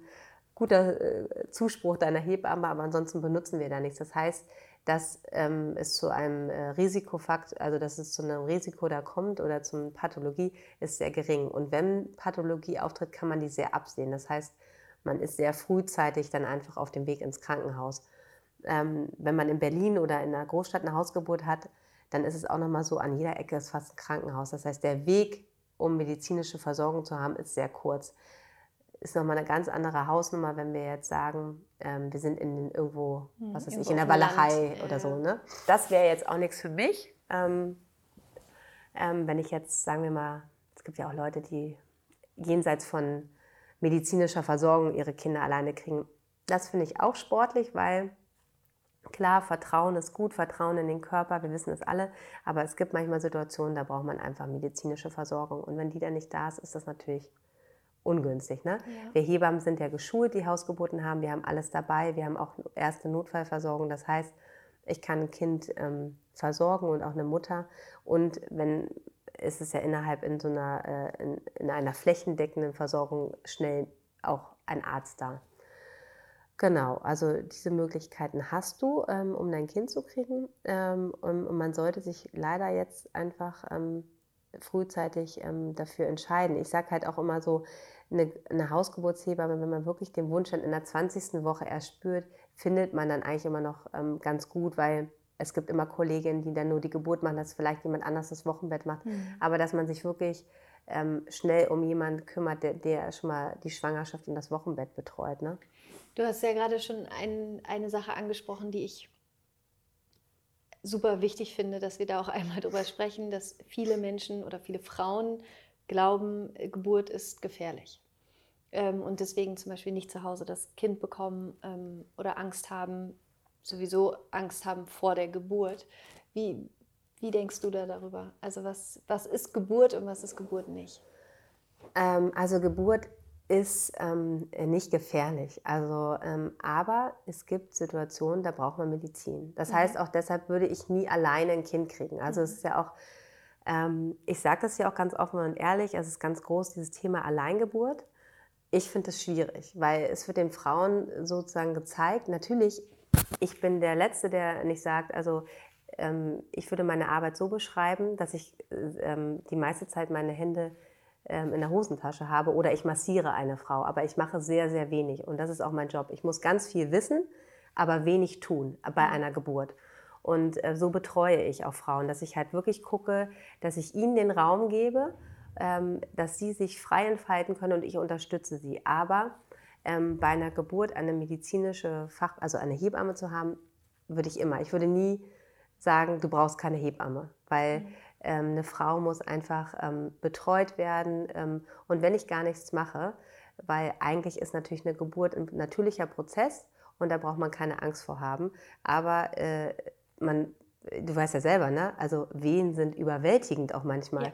S2: guter äh, Zuspruch deiner Hebamme, aber ansonsten benutzen wir da nichts. Das heißt, dass ähm, es zu einem äh, Risikofakt, also dass es zu einem Risiko da kommt oder zu Pathologie, ist sehr gering. Und wenn Pathologie auftritt, kann man die sehr absehen. Das heißt, man ist sehr frühzeitig dann einfach auf dem Weg ins Krankenhaus. Ähm, wenn man in Berlin oder in einer Großstadt eine Hausgeburt hat, dann ist es auch nochmal so, an jeder Ecke ist fast ein Krankenhaus. Das heißt, der Weg, um medizinische Versorgung zu haben, ist sehr kurz ist nochmal eine ganz andere Hausnummer, wenn wir jetzt sagen, ähm, wir sind in irgendwo, hm, was weiß ich, in der Walachei oder so. Ne? Das wäre jetzt auch nichts für mich. Ähm, ähm, wenn ich jetzt, sagen wir mal, es gibt ja auch Leute, die jenseits von medizinischer Versorgung ihre Kinder alleine kriegen. Das finde ich auch sportlich, weil klar, Vertrauen ist gut, Vertrauen in den Körper, wir wissen es alle, aber es gibt manchmal Situationen, da braucht man einfach medizinische Versorgung. Und wenn die dann nicht da ist, ist das natürlich ungünstig. Ne? Ja. Wir Hebammen sind ja geschult, die Hausgeburten haben. Wir haben alles dabei. Wir haben auch erste Notfallversorgung. Das heißt, ich kann ein Kind ähm, versorgen und auch eine Mutter. Und wenn ist es ja innerhalb in so einer, äh, in, in, einer flächendeckenden Versorgung schnell auch ein Arzt da. Genau, also diese Möglichkeiten hast du, ähm, um dein Kind zu kriegen. Ähm, und, und, man sollte sich leider jetzt einfach ähm, frühzeitig ähm, dafür entscheiden. Ich sage halt auch immer so, eine, eine Hausgeburtshebamme, wenn man wirklich den Wunsch dann in der 20. Woche erst spürt, findet man dann eigentlich immer noch ähm, ganz gut, weil es gibt immer Kolleginnen, die dann nur die Geburt machen, dass vielleicht jemand anders das Wochenbett macht. Mhm. Aber dass man sich wirklich ähm, schnell um jemanden kümmert, der, der, schon mal die Schwangerschaft und das Wochenbett betreut. Ne?
S1: Du hast ja gerade schon ein, eine Sache angesprochen, die ich super wichtig finde, dass wir da auch (laughs) einmal drüber sprechen, dass viele Menschen oder viele Frauen glauben, Geburt ist gefährlich. Ähm, und deswegen zum Beispiel nicht zu Hause das Kind bekommen ähm, oder Angst haben, sowieso Angst haben vor der Geburt. Wie, wie denkst du da darüber? Also was, was ist Geburt und was ist Geburt nicht?
S2: Ähm, also Geburt ist ähm, nicht gefährlich. Also, ähm, aber es gibt Situationen, da braucht man Medizin. Das mhm. heißt, auch deshalb würde ich nie alleine ein Kind kriegen. Also mhm. es ist ja auch ähm, ich sage das ja auch ganz offen und ehrlich, es ist ganz groß, dieses Thema Alleingeburt. Ich finde das schwierig, weil es wird den Frauen sozusagen gezeigt, natürlich, ich bin der Letzte, der nicht sagt, also ähm, ich würde meine Arbeit so beschreiben, dass ich ähm, die meiste Zeit meine Hände ähm, in der Hosentasche habe oder ich massiere eine Frau, aber ich mache sehr, sehr wenig und das ist auch mein Job. Ich muss ganz viel wissen, aber wenig tun bei mhm. einer Geburt. Und äh, so betreue ich auch Frauen, dass ich halt wirklich gucke, dass ich ihnen den Raum gebe, ähm, dass sie sich frei entfalten können und ich unterstütze sie. Aber ähm, bei einer Geburt eine medizinische Fach, also eine Hebamme zu haben, würde ich immer. Ich würde nie sagen, du brauchst keine Hebamme, weil mhm. ähm, eine Frau muss einfach ähm, betreut werden. Ähm, und wenn ich gar nichts mache, weil eigentlich ist natürlich eine Geburt ein natürlicher Prozess und da braucht man keine Angst vor haben. Aber äh, man, du weißt ja selber, ne? Also Wehen sind überwältigend auch manchmal. Ja.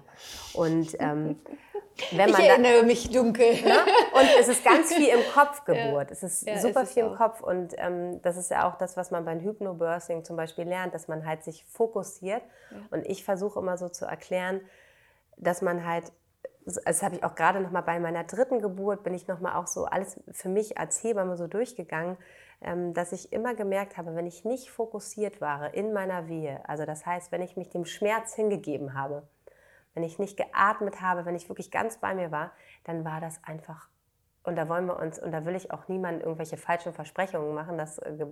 S2: Und ähm, (laughs)
S1: wenn man ich erinnere da, mich dunkel. Ne?
S2: Und es ist ganz viel im Kopf Geburt. (laughs) Ja. Es ist ja, super ist viel im Kopf. Und ähm, das ist ja auch das, was man beim Hypnobirthing zum Beispiel lernt, dass man halt sich fokussiert. Und ich versuche immer so zu erklären, dass man halt das habe ich auch gerade noch mal bei meiner dritten Geburt, bin ich noch mal auch so alles für mich als Hebamme so durchgegangen, ähm, dass ich immer gemerkt habe, wenn ich nicht fokussiert war in meiner Wehe, also das heißt, wenn ich mich dem Schmerz hingegeben habe, wenn ich nicht geatmet habe, wenn ich wirklich ganz bei mir war, dann war das einfach und da wollen wir uns, und da will ich auch niemandem irgendwelche falschen Versprechungen machen, dass, äh,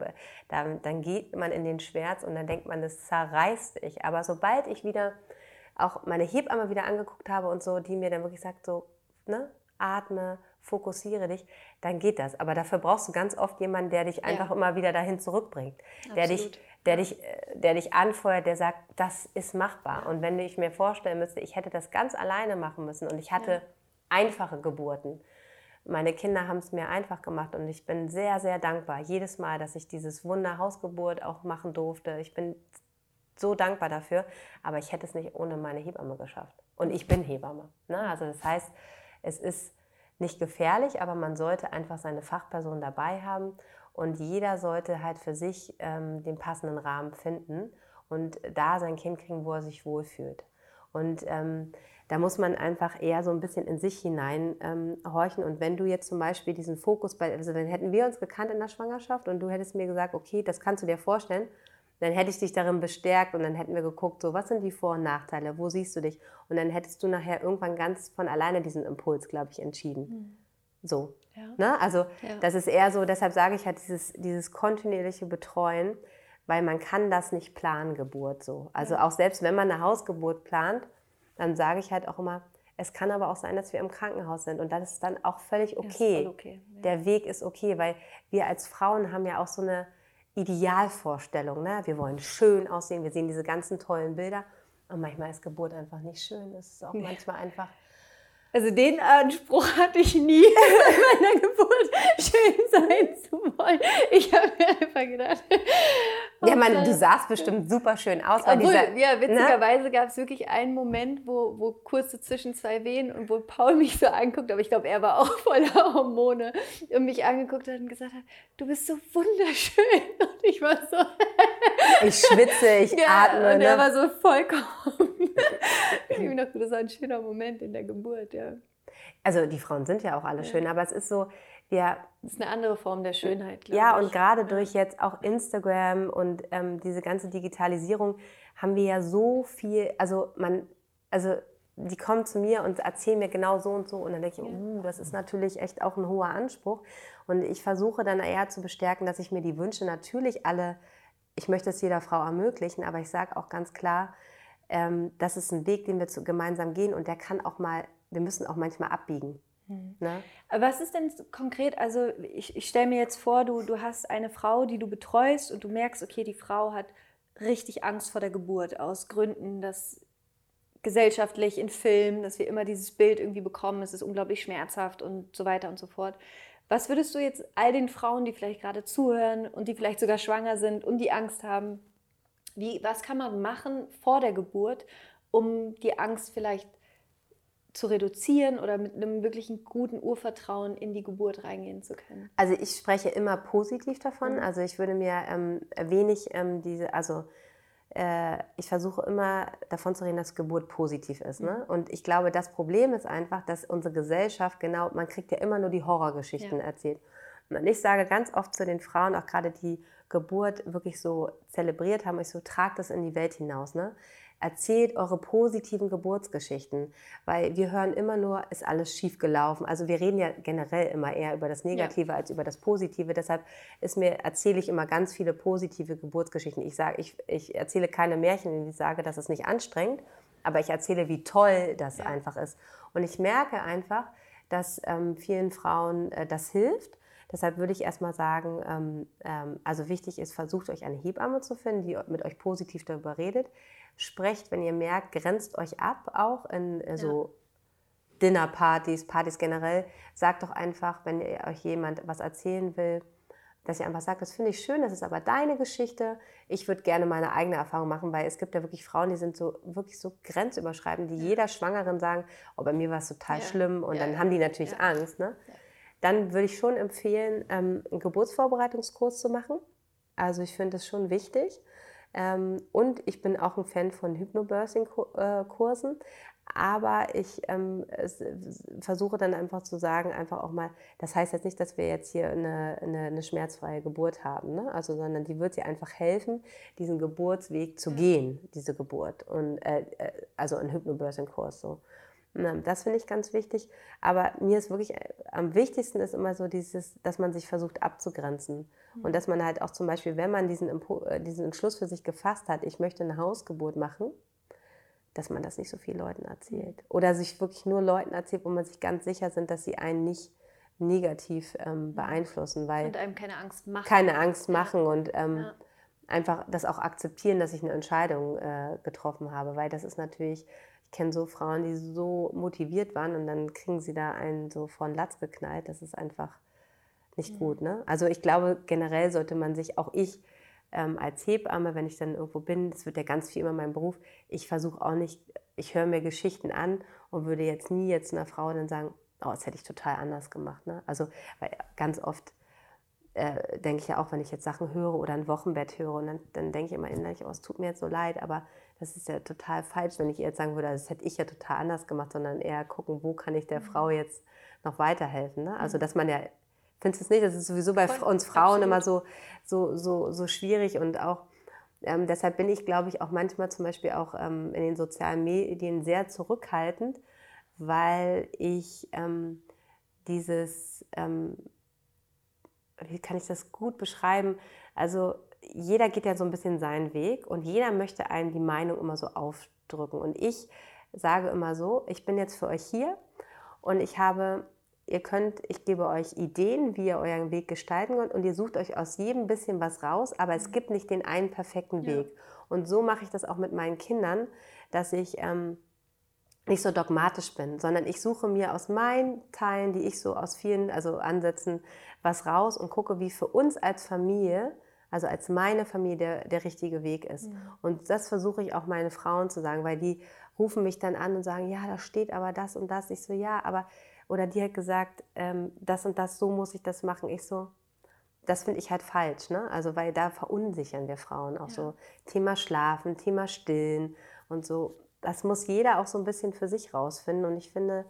S2: dann, dann geht man in den Schmerz und dann denkt man, das zerreißt dich. Aber sobald ich wieder auch meine Hebamme wieder angeguckt habe und so, die mir dann wirklich sagt, so, ne, atme, fokussiere dich, dann geht das. Aber dafür brauchst du ganz oft jemanden, der dich einfach ja. immer wieder dahin zurückbringt, der dich, der, dich, äh, der dich anfeuert, der sagt, das ist machbar. Und wenn ich mir vorstellen müsste, ich hätte das ganz alleine machen müssen und ich hatte ja. einfache Geburten. Meine Kinder haben es mir einfach gemacht und ich bin sehr, sehr dankbar jedes Mal, dass ich dieses Wunder Hausgeburt auch machen durfte. Ich bin so dankbar dafür, aber ich hätte es nicht ohne meine Hebamme geschafft. Und ich bin Hebamme. Ne? Also das heißt, es ist nicht gefährlich, aber man sollte einfach seine Fachperson dabei haben und jeder sollte halt für sich ähm, den passenden Rahmen finden und da sein Kind kriegen, wo er sich wohlfühlt. Und ähm, da muss man einfach eher so ein bisschen in sich hinein ähm, horchen. Und wenn du jetzt zum Beispiel diesen Fokus bei, also dann hätten wir uns gekannt in der Schwangerschaft und du hättest mir gesagt, okay, das kannst du dir vorstellen, dann hätte ich dich darin bestärkt und dann hätten wir geguckt, so was sind die Vor- und Nachteile, wo siehst du dich? Und dann hättest du nachher irgendwann ganz von alleine diesen Impuls, glaube ich, entschieden. Mhm. So. Ja. Ne? Also ja. das ist eher so, deshalb sage ich halt dieses, dieses kontinuierliche Betreuen, weil man kann das nicht planen, Geburt so. Also ja. auch selbst wenn man eine Hausgeburt plant, dann sage ich halt auch immer, es kann aber auch sein, dass wir im Krankenhaus sind und das ist dann auch völlig okay. okay. Der Weg ist okay, weil wir als Frauen haben ja auch so eine Idealvorstellung. Ne? Wir wollen schön aussehen, wir sehen diese ganzen tollen Bilder. Und manchmal ist Geburt einfach nicht schön. Es ist auch manchmal einfach
S1: also den Anspruch hatte ich nie, (laughs) in meiner Geburt schön sein zu wollen. Ich habe mir einfach gedacht.
S2: Ja, man, du sahst bestimmt super schön aus.
S1: Obwohl, dieser, ja, ne? witzigerweise ne? gab es wirklich einen Moment, wo, wo kurz so zwischen zwei Wehen und wo Paul (laughs) mich so anguckt, aber ich glaube, er war auch voller Hormone und mich angeguckt hat und gesagt hat, du bist so wunderschön. (laughs) Und ich war so... (laughs)
S2: ich schwitze, ich ja, atme.
S1: Und ne? er war so vollkommen... ich habe gedacht, das war ein schöner Moment in der Geburt, ja.
S2: Also die Frauen sind ja auch alle ja. schön, aber es ist so, ja.
S1: Das ist eine andere Form der Schönheit, glaube
S2: Ja, ich. und gerade durch jetzt auch Instagram und ähm, diese ganze Digitalisierung haben wir ja so viel, also man, also die kommen zu mir und erzählen mir genau so und so und dann denke ich, uh, das ist natürlich echt auch ein hoher Anspruch und ich versuche dann eher zu bestärken, dass ich mir die Wünsche natürlich alle, ich möchte es jeder Frau ermöglichen, aber ich sage auch ganz klar, ähm, das ist ein Weg, den wir zu, gemeinsam gehen und der kann auch mal, wir müssen auch manchmal abbiegen.
S1: Mhm. Ne? Was ist denn konkret, also ich, ich stelle mir jetzt vor, du, du hast eine Frau, die du betreust und du merkst, okay, die Frau hat richtig Angst vor der Geburt aus Gründen, dass gesellschaftlich in Filmen, dass wir immer dieses Bild irgendwie bekommen, es ist unglaublich schmerzhaft und so weiter und so fort. Was würdest du jetzt all den Frauen, die vielleicht gerade zuhören und die vielleicht sogar schwanger sind und die Angst haben, wie, was kann man machen vor der Geburt, um die Angst vielleicht zu reduzieren oder mit einem wirklichen guten Urvertrauen in die Geburt reingehen zu können?
S2: Also ich spreche immer positiv davon. Mhm. Also ich würde mir ähm, wenig ähm, diese, also äh, ich versuche immer davon zu reden, dass Geburt positiv ist. Ne? Mhm. Und ich glaube, das Problem ist einfach, dass unsere Gesellschaft genau, man kriegt ja immer nur die Horrorgeschichten ja. erzählt. Und ich sage ganz oft zu den Frauen, auch gerade die Geburt wirklich so zelebriert haben, ich so, tragt das in die Welt hinaus. Ne? Erzählt eure positiven Geburtsgeschichten, weil wir hören immer nur, ist alles schief gelaufen. Also wir reden ja generell immer eher über das Negative ja. als über das Positive. Deshalb ist mir, erzähle ich immer ganz viele positive Geburtsgeschichten. Ich sage, ich, ich erzähle keine Märchen, ich sage, das ist nicht anstrengend, aber ich erzähle, wie toll das ja. einfach ist. Und ich merke einfach, dass ähm, vielen Frauen äh, das hilft Deshalb würde ich erstmal sagen, ähm, ähm, also wichtig ist, versucht euch eine Hebamme zu finden, die mit euch positiv darüber redet. Sprecht, wenn ihr merkt, grenzt euch ab auch in äh, so ja. Dinnerpartys, Partys generell. Sagt doch einfach, wenn ihr euch jemand was erzählen will, dass ihr einfach sagt, das finde ich schön, das ist aber deine Geschichte. Ich würde gerne meine eigene Erfahrung machen, weil es gibt ja wirklich Frauen, die sind so wirklich so grenzüberschreitend, die jeder Schwangeren sagen, oh, bei mir war es total ja. schlimm und ja, dann haben die natürlich Angst. Ne? Dann würde ich schon empfehlen, ähm, einen Geburtsvorbereitungskurs zu machen. Also ich finde das schon wichtig. Ähm, und ich bin auch ein Fan von Hypnobirthing-Kursen. Aber ich ähm, versuche dann einfach zu sagen, einfach auch mal, das heißt jetzt nicht, dass wir jetzt hier eine, eine, eine schmerzfreie Geburt haben, ne? also, sondern die wird dir einfach helfen, diesen Geburtsweg zu gehen, diese Geburt. Und, äh, äh also ein Hypnobirthing-Kurs so. Das finde ich ganz wichtig. Aber mir ist wirklich äh, am wichtigsten ist immer so dieses, dass man sich versucht abzugrenzen. Mhm. Und dass man halt auch zum Beispiel, wenn man diesen, Impo äh, diesen Entschluss für sich gefasst hat, ich möchte eine Hausgeburt machen, dass man das nicht so vielen Leuten erzählt. Mhm. Oder sich wirklich nur Leuten erzählt, wo man sich ganz sicher sind, dass sie einen nicht negativ ähm, mhm. beeinflussen. Weil
S1: und einem keine Angst machen.
S2: Keine Angst machen und ähm, ja. einfach das auch akzeptieren, dass ich eine Entscheidung äh, getroffen habe. Weil das ist natürlich ich kenne so Frauen, die so motiviert waren und dann kriegen sie da einen so vor den Latz geknallt. Das ist einfach nicht mhm. gut. Ne? Also ich glaube, generell sollte man sich, auch ich ähm, als Hebamme, wenn ich dann irgendwo bin, das wird ja ganz viel immer mein Beruf, ich versuche auch nicht, ich höre mir Geschichten an und würde jetzt nie jetzt einer Frau dann sagen, oh, das hätte ich total anders gemacht. Ne? Also weil ganz oft äh, denke ich ja auch, wenn ich jetzt Sachen höre oder ein Wochenbett höre und dann, dann denke ich immer innerlich, oh, es tut mir jetzt so leid, aber das ist ja total falsch, wenn ich jetzt sagen würde, das hätte ich ja total anders gemacht, sondern eher gucken, wo kann ich der mhm. Frau jetzt noch weiterhelfen. Ne? Also, mhm. dass man ja, findest du es nicht, das ist sowieso bei Voll, uns Frauen absolut. immer so, so, so, so schwierig und auch, ähm, deshalb bin ich, glaube ich, auch manchmal zum Beispiel auch ähm, in den sozialen Medien sehr zurückhaltend, weil ich ähm, dieses, ähm, wie kann ich das gut beschreiben? Also jeder geht ja so ein bisschen seinen Weg und jeder möchte einem die Meinung immer so aufdrücken. Und ich sage immer so, ich bin jetzt für euch hier und ich habe, ihr könnt, ich gebe euch Ideen, wie ihr euren Weg gestalten könnt und ihr sucht euch aus jedem bisschen was raus, aber es gibt nicht den einen perfekten Weg. Ja. Und so mache ich das auch mit meinen Kindern, dass ich ähm, nicht so dogmatisch bin, sondern ich suche mir aus meinen Teilen, die ich so aus vielen, also Ansätzen, was raus und gucke, wie für uns als Familie also als meine Familie der, der richtige Weg ist. Mhm. Und das versuche ich auch meine Frauen zu sagen, weil die rufen mich dann an und sagen, ja, da steht aber das und das. Ich so, ja, aber, oder die hat gesagt, ähm, das und das, so muss ich das machen. Ich so, das finde ich halt falsch, ne? Also, weil da verunsichern wir Frauen auch ja. so. Thema Schlafen, Thema Stillen und so. Das muss jeder auch so ein bisschen für sich rausfinden. Und ich finde,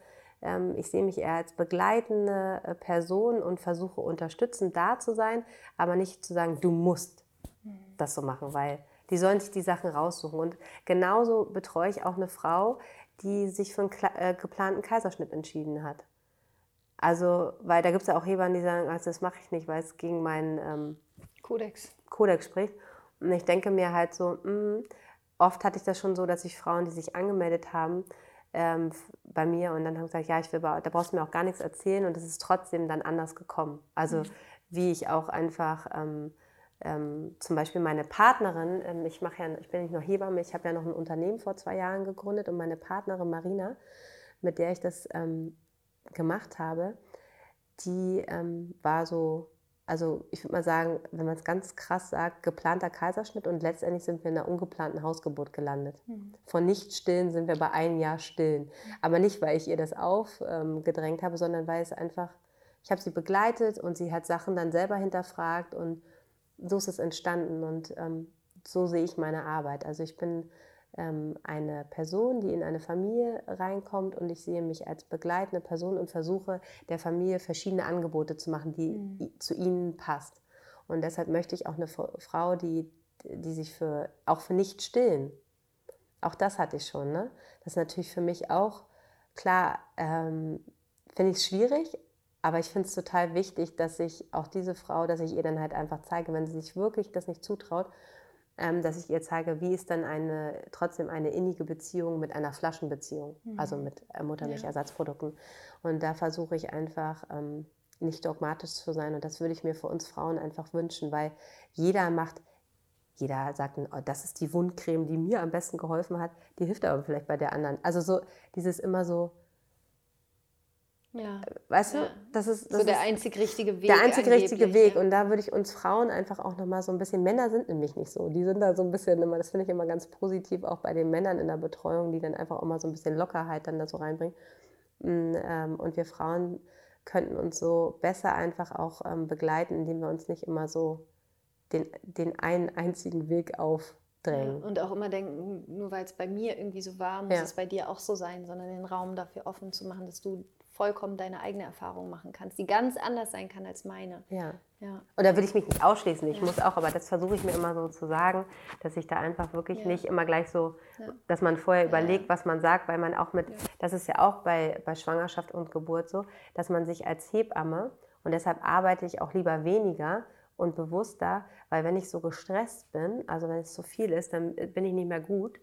S2: ich sehe mich eher als begleitende äh, Person und versuche unterstützend da zu sein, aber nicht zu sagen, du musst mhm. das so machen, weil die sollen sich die Sachen raussuchen. Und genauso betreue ich auch eine Frau, die sich für einen äh, geplanten Kaiserschnitt entschieden hat. Also, weil da gibt es ja auch Hebammen, die sagen, also das mache ich nicht, weil es gegen meinen ähm,
S1: Kodex.
S2: Kodex spricht. Und ich denke mir halt so, mh, mm, oft hatte ich das schon so, dass ich Frauen, die sich angemeldet haben, ähm, bei mir und dann haben gesagt, ja, ich will, da brauchst du mir auch gar nichts erzählen und es ist trotzdem dann anders gekommen. Also mhm. wie ich auch einfach ähm, ähm, zum Beispiel meine Partnerin, ähm, ich mache ja, ich bin nicht nur Hebamme, ich habe ja noch ein Unternehmen vor zwei Jahren gegründet und meine Partnerin Marina, mit der ich das ähm, gemacht habe, die ähm, war so also ich würde mal sagen, wenn man es ganz krass sagt, geplanter Kaiserschnitt und letztendlich sind wir in einer ungeplanten Hausgeburt gelandet. Mhm. Von nicht stillen sind wir bei einem Jahr stillen. Aber nicht, weil ich ihr das aufgedrängt ähm, habe, sondern weil es einfach, ich habe sie begleitet und sie hat Sachen dann selber hinterfragt und so ist es entstanden und ähm, so sehe ich meine Arbeit. Also ich bin ähm, eine Person, die in eine Familie reinkommt und ich sehe mich als begleitende Person und versuche der Familie verschiedene Angebote zu machen, die mhm. zu ihnen passt. Und deshalb möchte ich auch eine Frau, die, die sich für, auch für nicht stillen, auch das hatte ich schon. Ne? Das ist natürlich für mich auch, klar, ähm, finde ich es schwierig, aber ich finde es total wichtig, dass ich auch diese Frau, dass ich ihr dann halt einfach zeige, wenn sie sich wirklich das nicht zutraut, dass ich ihr zeige, wie ist dann eine, trotzdem eine innige Beziehung mit einer Flaschenbeziehung, mhm. also mit äh, Muttermilchersatzprodukten. Und da versuche ich einfach, ähm, nicht dogmatisch zu sein. Und das würde ich mir für uns Frauen einfach wünschen, weil jeder macht, jeder sagt, oh, das ist die Wundcreme, die mir am besten geholfen hat, die hilft aber vielleicht bei der anderen. Also so dieses immer so,
S1: ja.
S2: Weißt ja. du, das ist das
S1: so der einzig richtige Weg.
S2: Der einzig richtige Weg. Ja. Und da würde ich uns Frauen einfach auch nochmal so ein bisschen, Männer sind nämlich nicht so. Die sind da so ein bisschen immer, das finde ich immer ganz positiv, auch bei den Männern in der Betreuung, die dann einfach auch mal so ein bisschen Lockerheit dann da so reinbringen. Mm, ähm, und wir Frauen könnten uns so besser einfach auch ähm, begleiten, indem wir uns nicht immer so den, den einen einzigen Weg aufdrängen.
S1: Ja, und auch immer denken, nur weil es bei mir irgendwie so war, muss ja. es bei dir auch so sein, sondern den Raum dafür offen zu machen, dass du vollkommen deine eigene Erfahrung machen kannst, die ganz anders sein kann als meine.
S2: Ja. ja. Und da will ich mich nicht ausschließen. Ich ja. muss auch, aber das versuche ich mir immer so zu sagen, dass ich da einfach wirklich ja. nicht immer gleich so, dass man vorher überlegt, was man sagt, weil man auch mit, das ist ja auch bei, bei Schwangerschaft und Geburt so, dass man sich als Hebamme, und deshalb arbeite ich auch lieber weniger, und bewusster, weil wenn ich so gestresst bin, also wenn es zu viel ist, dann bin ich nicht mehr gut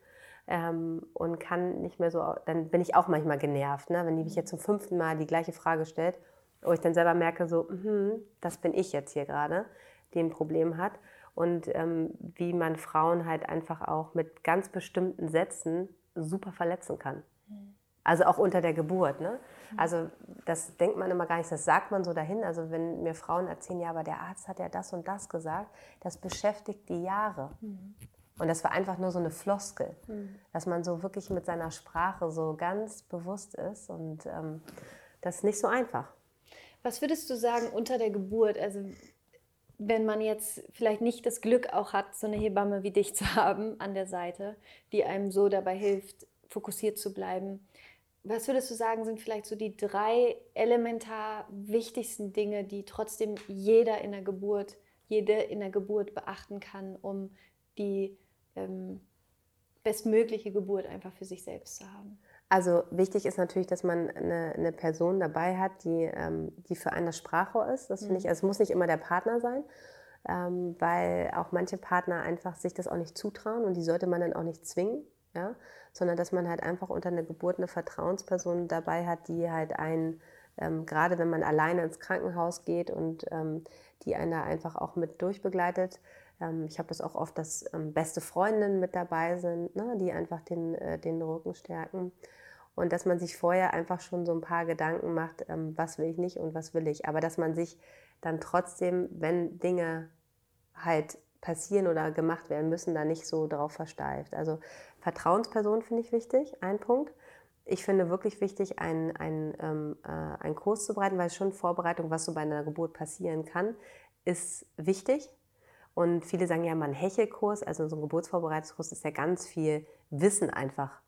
S2: ähm, und kann nicht mehr so, dann bin ich auch manchmal genervt, ne? wenn die mich jetzt zum fünften Mal die gleiche Frage stellt, wo ich dann selber merke, so, mh, das bin ich jetzt hier gerade, die ein Problem hat. Und ähm, wie man Frauen halt einfach auch mit ganz bestimmten Sätzen super verletzen kann. Also auch unter der Geburt. Ne? Also das denkt man immer gar nicht, das sagt man so dahin. Also wenn mir Frauen erzählen, ja, aber der Arzt hat ja das und das gesagt, das beschäftigt die Jahre. Mhm. Und das war einfach nur so eine Floskel, mhm. dass man so wirklich mit seiner Sprache so ganz bewusst ist und ähm, das ist nicht so einfach.
S1: Was würdest du sagen unter der Geburt? Also wenn man jetzt vielleicht nicht das Glück auch hat, so eine Hebamme wie dich (laughs) zu haben an der Seite, die einem so dabei hilft, fokussiert zu bleiben. Was würdest du sagen, sind vielleicht so die drei elementar wichtigsten Dinge, die trotzdem jeder in der Geburt, jede in der Geburt beachten kann, um die ähm, bestmögliche Geburt einfach für sich selbst zu haben.
S2: Also wichtig ist natürlich, dass man eine, eine Person dabei hat, die, ähm, die für einen das Sprachrohr ist. Das finde ich, mhm. also es muss nicht immer der Partner sein, ähm, weil auch manche Partner einfach sich das auch nicht zutrauen und die sollte man dann auch nicht zwingen, ja? sondern dass man halt einfach unter einer Geburt eine Vertrauensperson dabei hat, die halt einen, ähm, gerade wenn man alleine ins Krankenhaus geht und ähm, die einen da einfach auch mit durchbegleitet, ich habe das auch oft, dass ähm, beste Freundinnen mit dabei sind, ne, die einfach den, äh, den Rücken stärken. Und dass man sich vorher einfach schon so ein paar Gedanken macht, ähm, was will ich nicht und was will ich. Aber dass man sich dann trotzdem, wenn Dinge halt passieren oder gemacht werden müssen, da nicht so drauf versteift. Also Vertrauensperson finde ich wichtig, ein Punkt. Ich finde wirklich wichtig, einen, einen, ähm, äh, einen Kurs zu bereiten, weil schon Vorbereitung, was so bei einer Geburt passieren kann, ist wichtig. Und viele sagen ja mal ein Hechelkurs, also so ein Geburtsvorbereitungskurs ist ja ganz viel Wissen einfach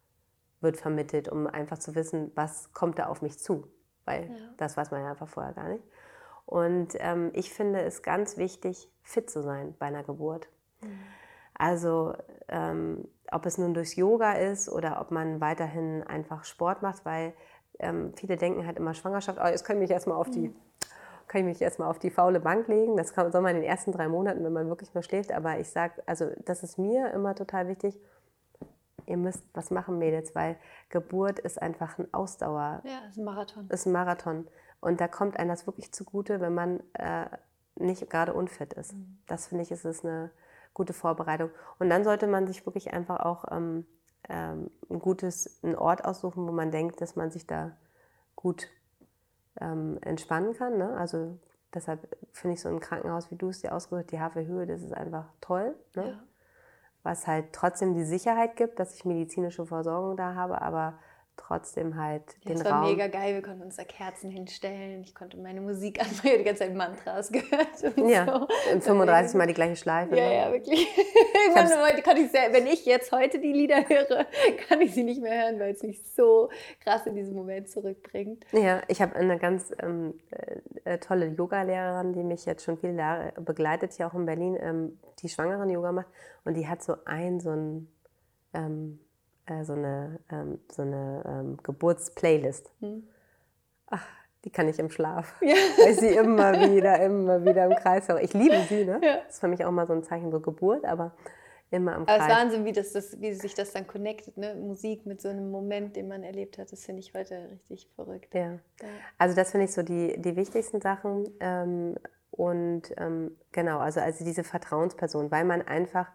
S2: wird vermittelt, um einfach zu wissen, was kommt da auf mich zu. Weil ja. das weiß man ja einfach vorher gar nicht. Und ähm, ich finde es ganz wichtig, fit zu sein bei einer Geburt. Mhm. Also ähm, ob es nun durchs Yoga ist oder ob man weiterhin einfach Sport macht, weil ähm, viele denken halt immer Schwangerschaft, oh, jetzt können mich erstmal auf die mhm kann ich mich erstmal auf die faule Bank legen. Das kann, soll man in den ersten drei Monaten, wenn man wirklich nur schläft. Aber ich sage, also das ist mir immer total wichtig. Ihr müsst was machen, Mädels, weil Geburt ist einfach ein Ausdauer.
S1: Ja, ist ein Marathon.
S2: Ist ein Marathon. Und da kommt einem das wirklich zugute, wenn man äh, nicht gerade unfit ist. Mhm. Das finde ich, ist es eine gute Vorbereitung. Und dann sollte man sich wirklich einfach auch ähm, ähm, ein gutes, einen Ort aussuchen, wo man denkt, dass man sich da gut ähm, entspannen kann. Ne? Also deshalb finde ich so ein Krankenhaus, wie du es dir ausgesucht die Havelhöhe, das ist einfach toll. Ne? Ja. Was halt trotzdem die Sicherheit gibt, dass ich medizinische Versorgung da habe, aber trotzdem halt
S1: ja, den das war mega geil. Wir konnten uns da Kerzen hinstellen. Ich konnte meine Musik (laughs) anmachen. Ich habe die ganze Zeit Mantras gehört.
S2: Und ja, so. und 35 Mal die gleiche Schleife.
S1: Ja, ne? ja, wirklich. (laughs) Ich heute kann ich sehr, wenn ich jetzt heute die Lieder höre, (laughs) kann ich sie nicht mehr hören, weil es mich so krass in diesen Moment zurückbringt.
S2: Ja, ich habe eine ganz ähm, äh, tolle Yoga-Lehrerin, die mich jetzt schon viele Jahre begleitet, hier auch in Berlin, ähm, die schwangeren Yoga macht. Und die hat so ein, so ein... Ähm, äh, so eine, ähm, so eine ähm, Geburtsplaylist. Hm. Ach, die kann ich im Schlaf. (laughs) Ja. Weil ich sie immer wieder, immer wieder im Kreis höre. Ich liebe sie, ne? Ja. Das ist für mich auch mal so ein Zeichen so Geburt, aber Immer am
S1: Kreis.
S2: Aber
S1: es ist Wahnsinn, wie, das, das, wie sich das dann connectet, ne? Musik mit so einem Moment, den man erlebt hat. Das finde ich heute richtig verrückt.
S2: Ja. ja. Also das finde ich so die, die wichtigsten Sachen. Ähm, und ähm, genau, also, also diese Vertrauensperson, weil man einfach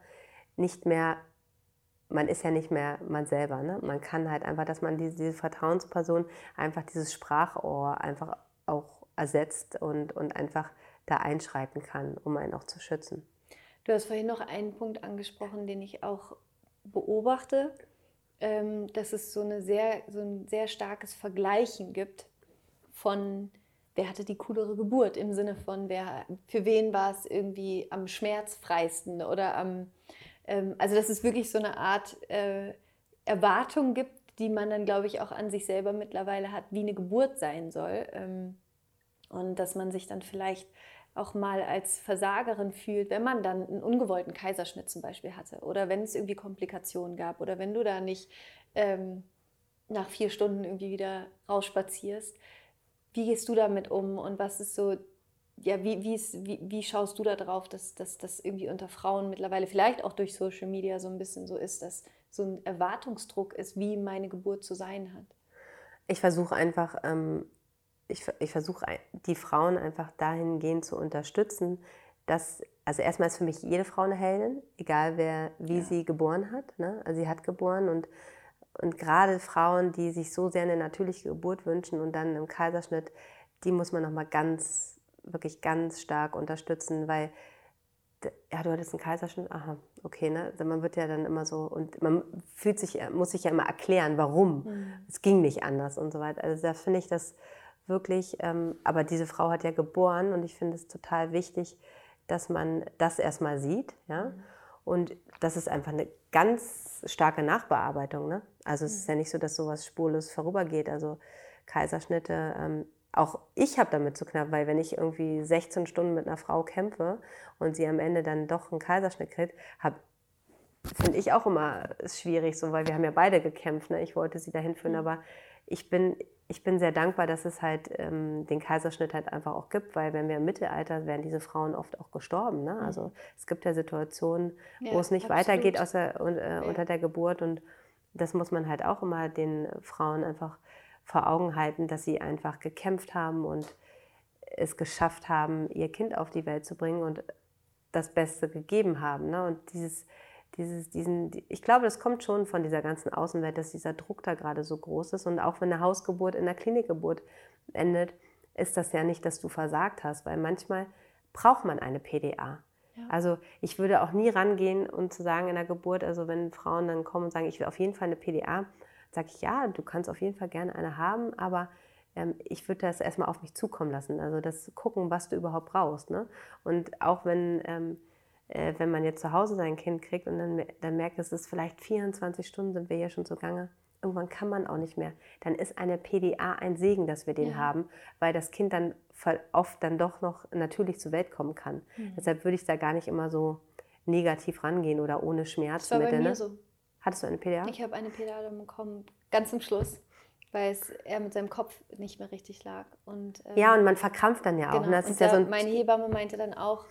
S2: nicht mehr, man ist ja nicht mehr man selber. Ne? Man kann halt einfach, dass man diese, diese Vertrauensperson einfach dieses Sprachrohr einfach auch ersetzt und, und einfach da einschreiten kann, um einen auch zu schützen.
S1: Du hast vorhin noch einen Punkt angesprochen, den ich auch beobachte, ähm, dass es so, eine sehr, so ein sehr starkes Vergleichen gibt von, wer hatte die coolere Geburt, im Sinne von, wer, für wen war es irgendwie am schmerzfreisten oder am, ähm, also dass es wirklich so eine Art äh, Erwartung gibt, die man dann, glaube ich, auch an sich selber mittlerweile hat, wie eine Geburt sein soll. Ähm, und dass man sich dann vielleicht auch mal als Versagerin fühlt, wenn man dann einen ungewollten Kaiserschnitt zum Beispiel hatte oder wenn es irgendwie Komplikationen gab oder wenn du da nicht ähm, nach vier Stunden irgendwie wieder rausspazierst. Wie gehst du damit um und was ist so, ja, wie, wie, ist, wie, wie schaust du da drauf, dass das irgendwie unter Frauen mittlerweile vielleicht auch durch Social Media so ein bisschen so ist, dass so ein Erwartungsdruck ist, wie meine Geburt zu sein hat?
S2: Ich versuche einfach ähm, ich, ich versuche die Frauen einfach dahingehend zu unterstützen, dass, also erstmal ist für mich jede Frau eine Heldin, egal wer, wie ja. sie geboren hat. Ne? Also sie hat geboren und, und gerade Frauen, die sich so sehr eine natürliche Geburt wünschen und dann im Kaiserschnitt, die muss man nochmal ganz, wirklich ganz stark unterstützen, weil ja, du hattest einen Kaiserschnitt, aha, okay, ne? Also man wird ja dann immer so, und man fühlt sich, muss sich ja immer erklären, warum. Mhm. Es ging nicht anders und so weiter. Also da finde ich das wirklich, ähm, aber diese Frau hat ja geboren und ich finde es total wichtig, dass man das erstmal sieht. Ja? Mhm. Und das ist einfach eine ganz starke Nachbearbeitung. Ne? Also es mhm. ist ja nicht so, dass sowas spurlos vorübergeht. Also Kaiserschnitte, ähm, auch ich habe damit zu knapp, weil wenn ich irgendwie 16 Stunden mit einer Frau kämpfe und sie am Ende dann doch einen Kaiserschnitt kriegt, finde ich auch immer schwierig, so, weil wir haben ja beide gekämpft. Ne? Ich wollte sie dahin führen, mhm. aber ich bin, ich bin sehr dankbar, dass es halt ähm, den Kaiserschnitt halt einfach auch gibt, weil wenn wir im Mittelalter wären diese Frauen oft auch gestorben. Ne? Also mhm. es gibt ja Situationen, ja, wo es nicht absolut. weitergeht aus der, äh, unter der Geburt und das muss man halt auch immer den Frauen einfach vor Augen halten, dass sie einfach gekämpft haben und es geschafft haben, ihr Kind auf die Welt zu bringen und das Beste gegeben haben. Ne? Und dieses dieses, diesen, ich glaube, das kommt schon von dieser ganzen Außenwelt, dass dieser Druck da gerade so groß ist. Und auch wenn eine Hausgeburt in der Klinikgeburt endet, ist das ja nicht, dass du versagt hast, weil manchmal braucht man eine PDA. Ja. Also ich würde auch nie rangehen und zu sagen in der Geburt, also wenn Frauen dann kommen und sagen, ich will auf jeden Fall eine PDA, sage ich, ja, du kannst auf jeden Fall gerne eine haben, aber ähm, ich würde das erstmal auf mich zukommen lassen. Also das gucken, was du überhaupt brauchst. Ne? Und auch wenn... Ähm, äh, wenn man jetzt zu Hause sein Kind kriegt und dann, dann merkt, es ist vielleicht 24 Stunden, sind wir ja schon so gange. Irgendwann kann man auch nicht mehr. Dann ist eine PDA ein Segen, dass wir den ja. haben, weil das Kind dann oft dann doch noch natürlich zur Welt kommen kann. Mhm. Deshalb würde ich da gar nicht immer so negativ rangehen oder ohne Schmerzmittel.
S1: Das war bei mir ne? so.
S2: Hattest du eine PDA?
S1: Ich habe eine PDA bekommen, ganz zum Schluss, weil es er mit seinem Kopf nicht mehr richtig lag. Und,
S2: ähm, ja, und man verkrampft dann ja auch.
S1: Genau. Ne? Das und ist ja so meine Hebamme meinte dann auch,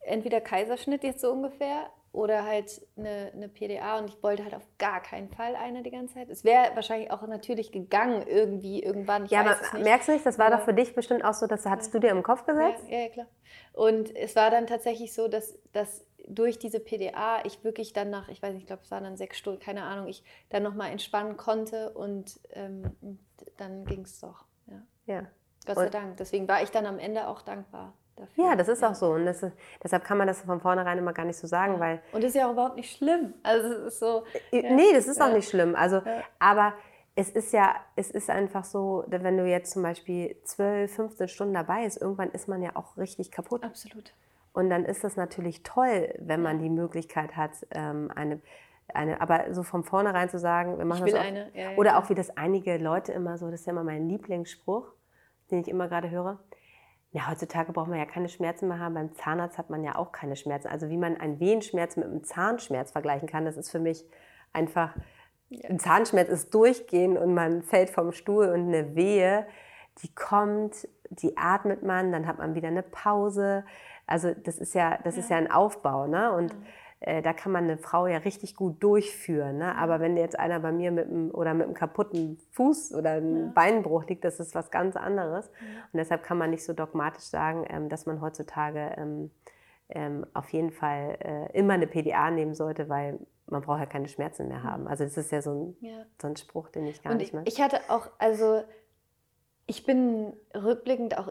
S1: entweder Kaiserschnitt jetzt so ungefähr oder halt eine, eine PDA und ich wollte halt auf gar keinen Fall eine die ganze Zeit. Es wäre wahrscheinlich auch natürlich gegangen irgendwie irgendwann.
S2: Ich ja, aber merkst du nicht, das war aber, doch für dich bestimmt auch so, das hattest ja. du dir im Kopf gesetzt?
S1: Ja, ja, klar. Und es war dann tatsächlich so, dass, dass durch diese PDA ich wirklich dann nach, ich weiß nicht, ich glaube, es waren dann sechs Stunden, keine Ahnung, ich dann nochmal entspannen konnte und ähm, dann ging es doch. Ja.
S2: ja.
S1: Gott sei Dank. Deswegen war ich dann am Ende auch dankbar. Dafür.
S2: Ja, das ist ja. auch so. Und ist, deshalb kann man das von vornherein immer gar nicht so sagen,
S1: ja.
S2: weil.
S1: Und das ist ja auch überhaupt nicht schlimm. Also es ist so.
S2: Ja. Nee, das ist auch nicht schlimm. Also, aber es ist ja, es ist einfach so, wenn du jetzt zum Beispiel 12, 15 Stunden dabei bist, irgendwann ist man ja auch richtig kaputt.
S1: Absolut.
S2: Und dann ist das natürlich toll, wenn man die Möglichkeit hat, ähm, eine, eine, aber so von vornherein zu sagen, wir machen
S1: ich
S2: das
S1: auch, eine. Ja,
S2: oder auch wie das einige Leute immer so, das ist ja immer mein Lieblingsspruch, den ich immer gerade höre. Ja, heutzutage braucht man ja keine Schmerzen mehr haben. Beim Zahnarzt hat man ja auch keine Schmerzen. Also wie man einen Wehenschmerz mit einem Zahnschmerz vergleichen kann, das ist für mich einfach, ein Zahnschmerz ist durchgehen und man fällt vom Stuhl und eine Wehe, die kommt, die atmet man, dann hat man wieder eine Pause. Also das ist ja, das ja. ist ja ein Aufbau. Ne? Und äh, da kann man eine Frau ja richtig gut durchführen. Ne? Aber wenn jetzt einer bei mir mit einem, oder mit einem kaputten Fuß oder einem ja. Beinbruch liegt, das ist was ganz anderes. Ja. Und deshalb kann man nicht so dogmatisch sagen, ähm, dass man heutzutage ähm, ähm, auf jeden Fall äh, immer eine PDA nehmen sollte, weil man braucht ja keine Schmerzen mehr haben. Also das ist ja so ein, ja. So ein Spruch, den ich gar
S1: Und
S2: nicht
S1: mehr. Ich hatte auch, also ich bin rückblickend auch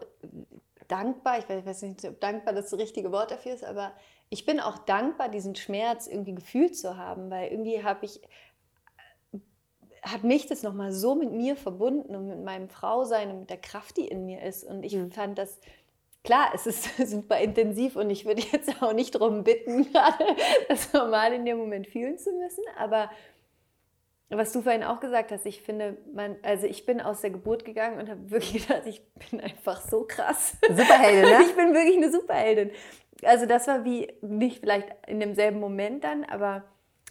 S1: dankbar, ich weiß nicht, ob dankbar das, das richtige Wort dafür ist, aber ich bin auch dankbar, diesen Schmerz irgendwie gefühlt zu haben, weil irgendwie habe ich hat mich das nochmal so mit mir verbunden und mit meinem Frausein und mit der Kraft, die in mir ist. Und ich mhm. fand das, klar, es ist (laughs) super intensiv und ich würde jetzt auch nicht darum bitten, (laughs) gerade das normal in dem Moment fühlen zu müssen, aber was du vorhin auch gesagt hast, ich finde, man, also ich bin aus der Geburt gegangen und habe wirklich (laughs) gedacht, ich bin einfach so krass.
S2: Superheldin, ne? (laughs)
S1: Ich bin wirklich eine Superheldin. Also das war wie, nicht vielleicht in demselben Moment dann, aber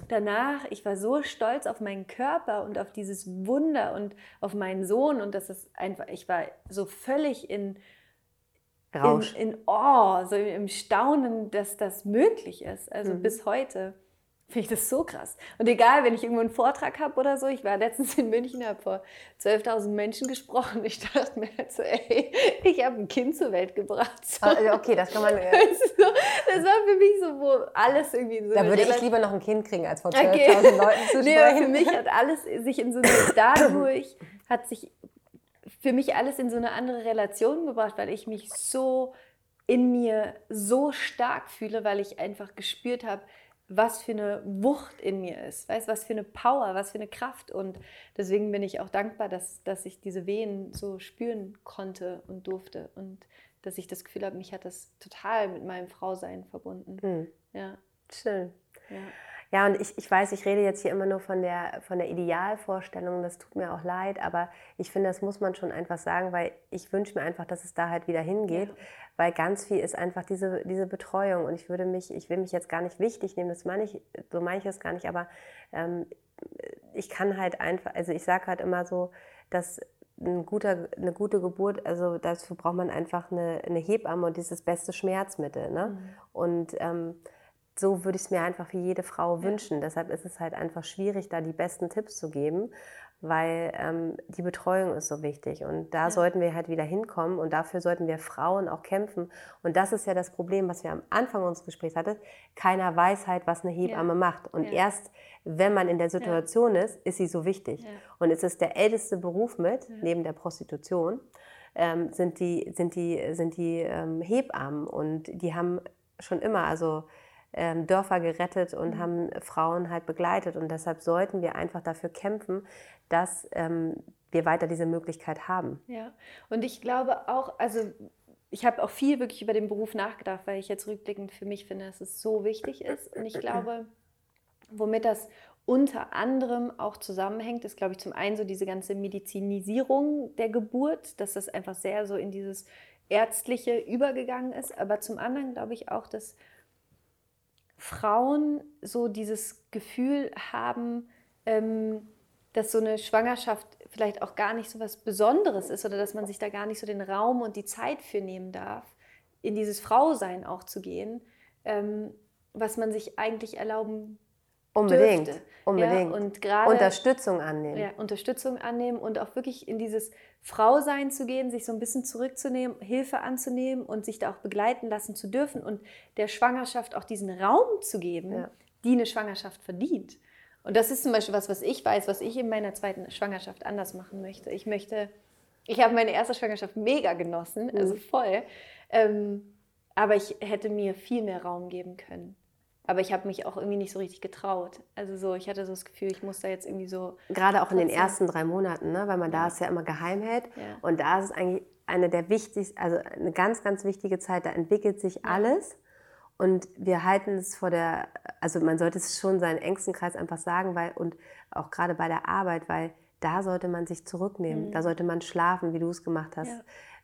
S1: danach, ich war so stolz auf meinen Körper und auf dieses Wunder und auf meinen Sohn und das ist einfach, ich war so völlig in,
S2: Rausch.
S1: in, in Awe, so im Staunen, dass das möglich ist. Also mhm. bis heute. Finde ich das so krass. Und egal, wenn ich irgendwo einen Vortrag habe oder so, ich war letztens in München, habe vor 12.000 Menschen gesprochen. Ich dachte mir halt so, ey, ich habe ein Kind zur Welt gebracht. So.
S2: Ah, okay, das kann man. (laughs) Ja.
S1: so, das war für mich so, wo alles irgendwie so.
S2: Da würde ich lieber noch ein Kind kriegen, als vor 12.000 okay. Leuten (laughs) zu
S1: nee, sprechen. Für mich hat alles sich in so eine, dadurch hat sich für mich alles in so eine andere Relation gebracht, weil ich mich so in mir so stark fühle, weil ich einfach gespürt habe, was für eine Wucht in mir ist, weißt, was für eine Power, was für eine Kraft. Und deswegen bin ich auch dankbar, dass, dass ich diese Wehen so spüren konnte und durfte. Und dass ich das Gefühl habe, mich hat das total mit meinem Frausein verbunden.
S2: Mhm. Ja. Schön. Ja. Ja, und ich, ich weiß, ich rede jetzt hier immer nur von der, von der Idealvorstellung, das tut mir auch leid, aber ich finde, das muss man schon einfach sagen, weil ich wünsche mir einfach, dass es da halt wieder hingeht, ja. weil ganz viel ist einfach diese, diese Betreuung und ich würde mich, ich will mich jetzt gar nicht wichtig nehmen, das meine ich, so meine ich es gar nicht, aber ähm, ich kann halt einfach, also ich sage halt immer so, dass ein guter, eine gute Geburt, also dafür braucht man einfach eine, eine Hebamme und dieses beste Schmerzmittel. Ne? Mhm. Und ähm, so würde ich es mir einfach für jede Frau wünschen. Deshalb ist es halt einfach schwierig, da die besten Tipps zu geben, weil ähm, die Betreuung ist so wichtig. Und da ja. sollten wir halt wieder hinkommen und dafür sollten wir Frauen auch kämpfen. Und das ist ja das Problem, was wir am Anfang unseres Gesprächs hatten. Keiner weiß halt, was eine Hebamme ja. macht. Und ja. erst, wenn man in der Situation ist, ist sie so wichtig. Und es ist der älteste Beruf mit, neben der Prostitution, ähm, sind die, sind die, sind die ähm, Hebammen. Und die haben schon immer, also Dörfer gerettet und mhm. haben Frauen halt begleitet. Und deshalb sollten wir einfach dafür kämpfen, dass ähm, wir weiter diese Möglichkeit haben.
S1: Ja, und ich glaube auch, also ich habe auch viel wirklich über den Beruf nachgedacht, weil ich jetzt rückblickend für mich finde, dass es so wichtig ist. Und ich glaube, womit das unter anderem auch zusammenhängt, ist, glaube ich, zum einen so diese ganze Medizinisierung der Geburt, dass das einfach sehr so in dieses Ärztliche übergegangen ist. Aber zum anderen glaube ich auch, dass Frauen so dieses Gefühl haben, ähm, dass so eine Schwangerschaft vielleicht auch gar nicht so was Besonderes ist oder dass man sich da gar nicht so den Raum und die Zeit für nehmen darf, in dieses Frausein auch zu gehen, ähm, was man sich eigentlich erlauben
S2: Unbedingt, dürfte.
S1: unbedingt.
S2: Ja, und grade, Unterstützung annehmen.
S1: Ja, Unterstützung annehmen und auch wirklich in dieses Frausein zu gehen, sich so ein bisschen zurückzunehmen, Hilfe anzunehmen und sich da auch begleiten lassen zu dürfen und der Schwangerschaft auch diesen Raum zu geben, ja. die eine Schwangerschaft verdient. Und das ist zum Beispiel was, was ich weiß, was ich in meiner zweiten Schwangerschaft anders machen möchte. Ich möchte, ich habe meine erste Schwangerschaft mega genossen, also mhm. voll. Ähm, aber ich hätte mir viel mehr Raum geben können. Aber ich habe mich auch irgendwie nicht so richtig getraut. Also so, ich hatte so das Gefühl, ich muss da jetzt irgendwie so.
S2: Gerade auch in den ersten drei Monaten, ne? weil man da es ja immer geheim hält. Ja. Und da ist es eigentlich eine der wichtigsten, also eine ganz, ganz wichtige Zeit. Da entwickelt sich ja. alles. Und wir halten es vor der, also man sollte es schon seinen engsten Kreis einfach sagen, weil, und auch gerade bei der Arbeit, weil da sollte man sich zurücknehmen. Mhm. Da sollte man schlafen, wie du es gemacht hast. Ja.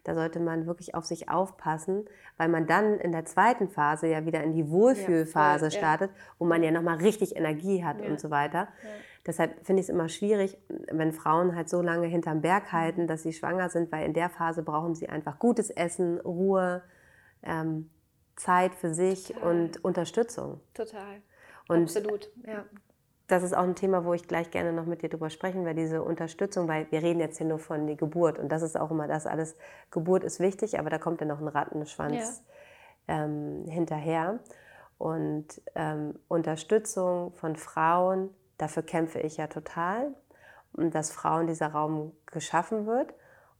S2: Da sollte man wirklich auf sich aufpassen, weil man dann in der zweiten Phase ja wieder in die Wohlfühlphase ja, startet, wo man ja nochmal richtig Energie hat und so weiter. Deshalb finde ich es immer schwierig, wenn Frauen halt so lange hinterm Berg halten, dass sie schwanger sind, weil in der Phase brauchen sie einfach gutes Essen, Ruhe, ähm, Zeit für sich Total. und Unterstützung.
S1: Total.
S2: Und
S1: Absolut, ja.
S2: Das ist auch ein Thema, wo ich gleich gerne noch mit dir drüber sprechen werde, diese Unterstützung, weil wir reden jetzt hier nur von der Geburt und das ist auch immer das alles. Geburt ist wichtig, aber da kommt ja noch ein Rattenschwanz ja. ähm, hinterher. Und ähm, Unterstützung von Frauen, dafür kämpfe ich ja total, dass Frauen dieser Raum geschaffen wird.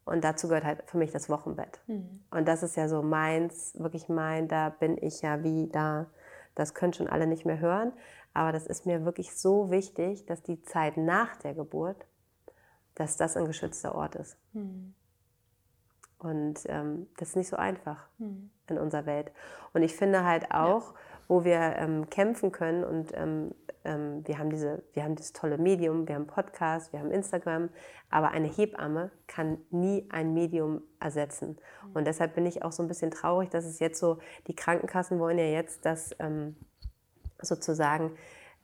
S2: Und dazu gehört halt für mich das Wochenbett. Mhm. Und das ist ja so meins, wirklich mein, da bin ich ja wie da. Das können schon alle nicht mehr hören. Aber das ist mir wirklich so wichtig, dass die Zeit nach der Geburt, dass das ein geschützter Ort ist. Mhm. Und ähm, das ist nicht so einfach mhm. in unserer Welt. Und ich finde halt auch, ja. wo wir ähm, kämpfen können und ähm, ähm, wir, haben diese, wir haben dieses tolle Medium, wir haben Podcast, wir haben Instagram, aber eine Hebamme kann nie ein Medium ersetzen. Mhm. Und deshalb bin ich auch so ein bisschen traurig, dass es jetzt so, die Krankenkassen wollen ja jetzt, dass ähm, sozusagen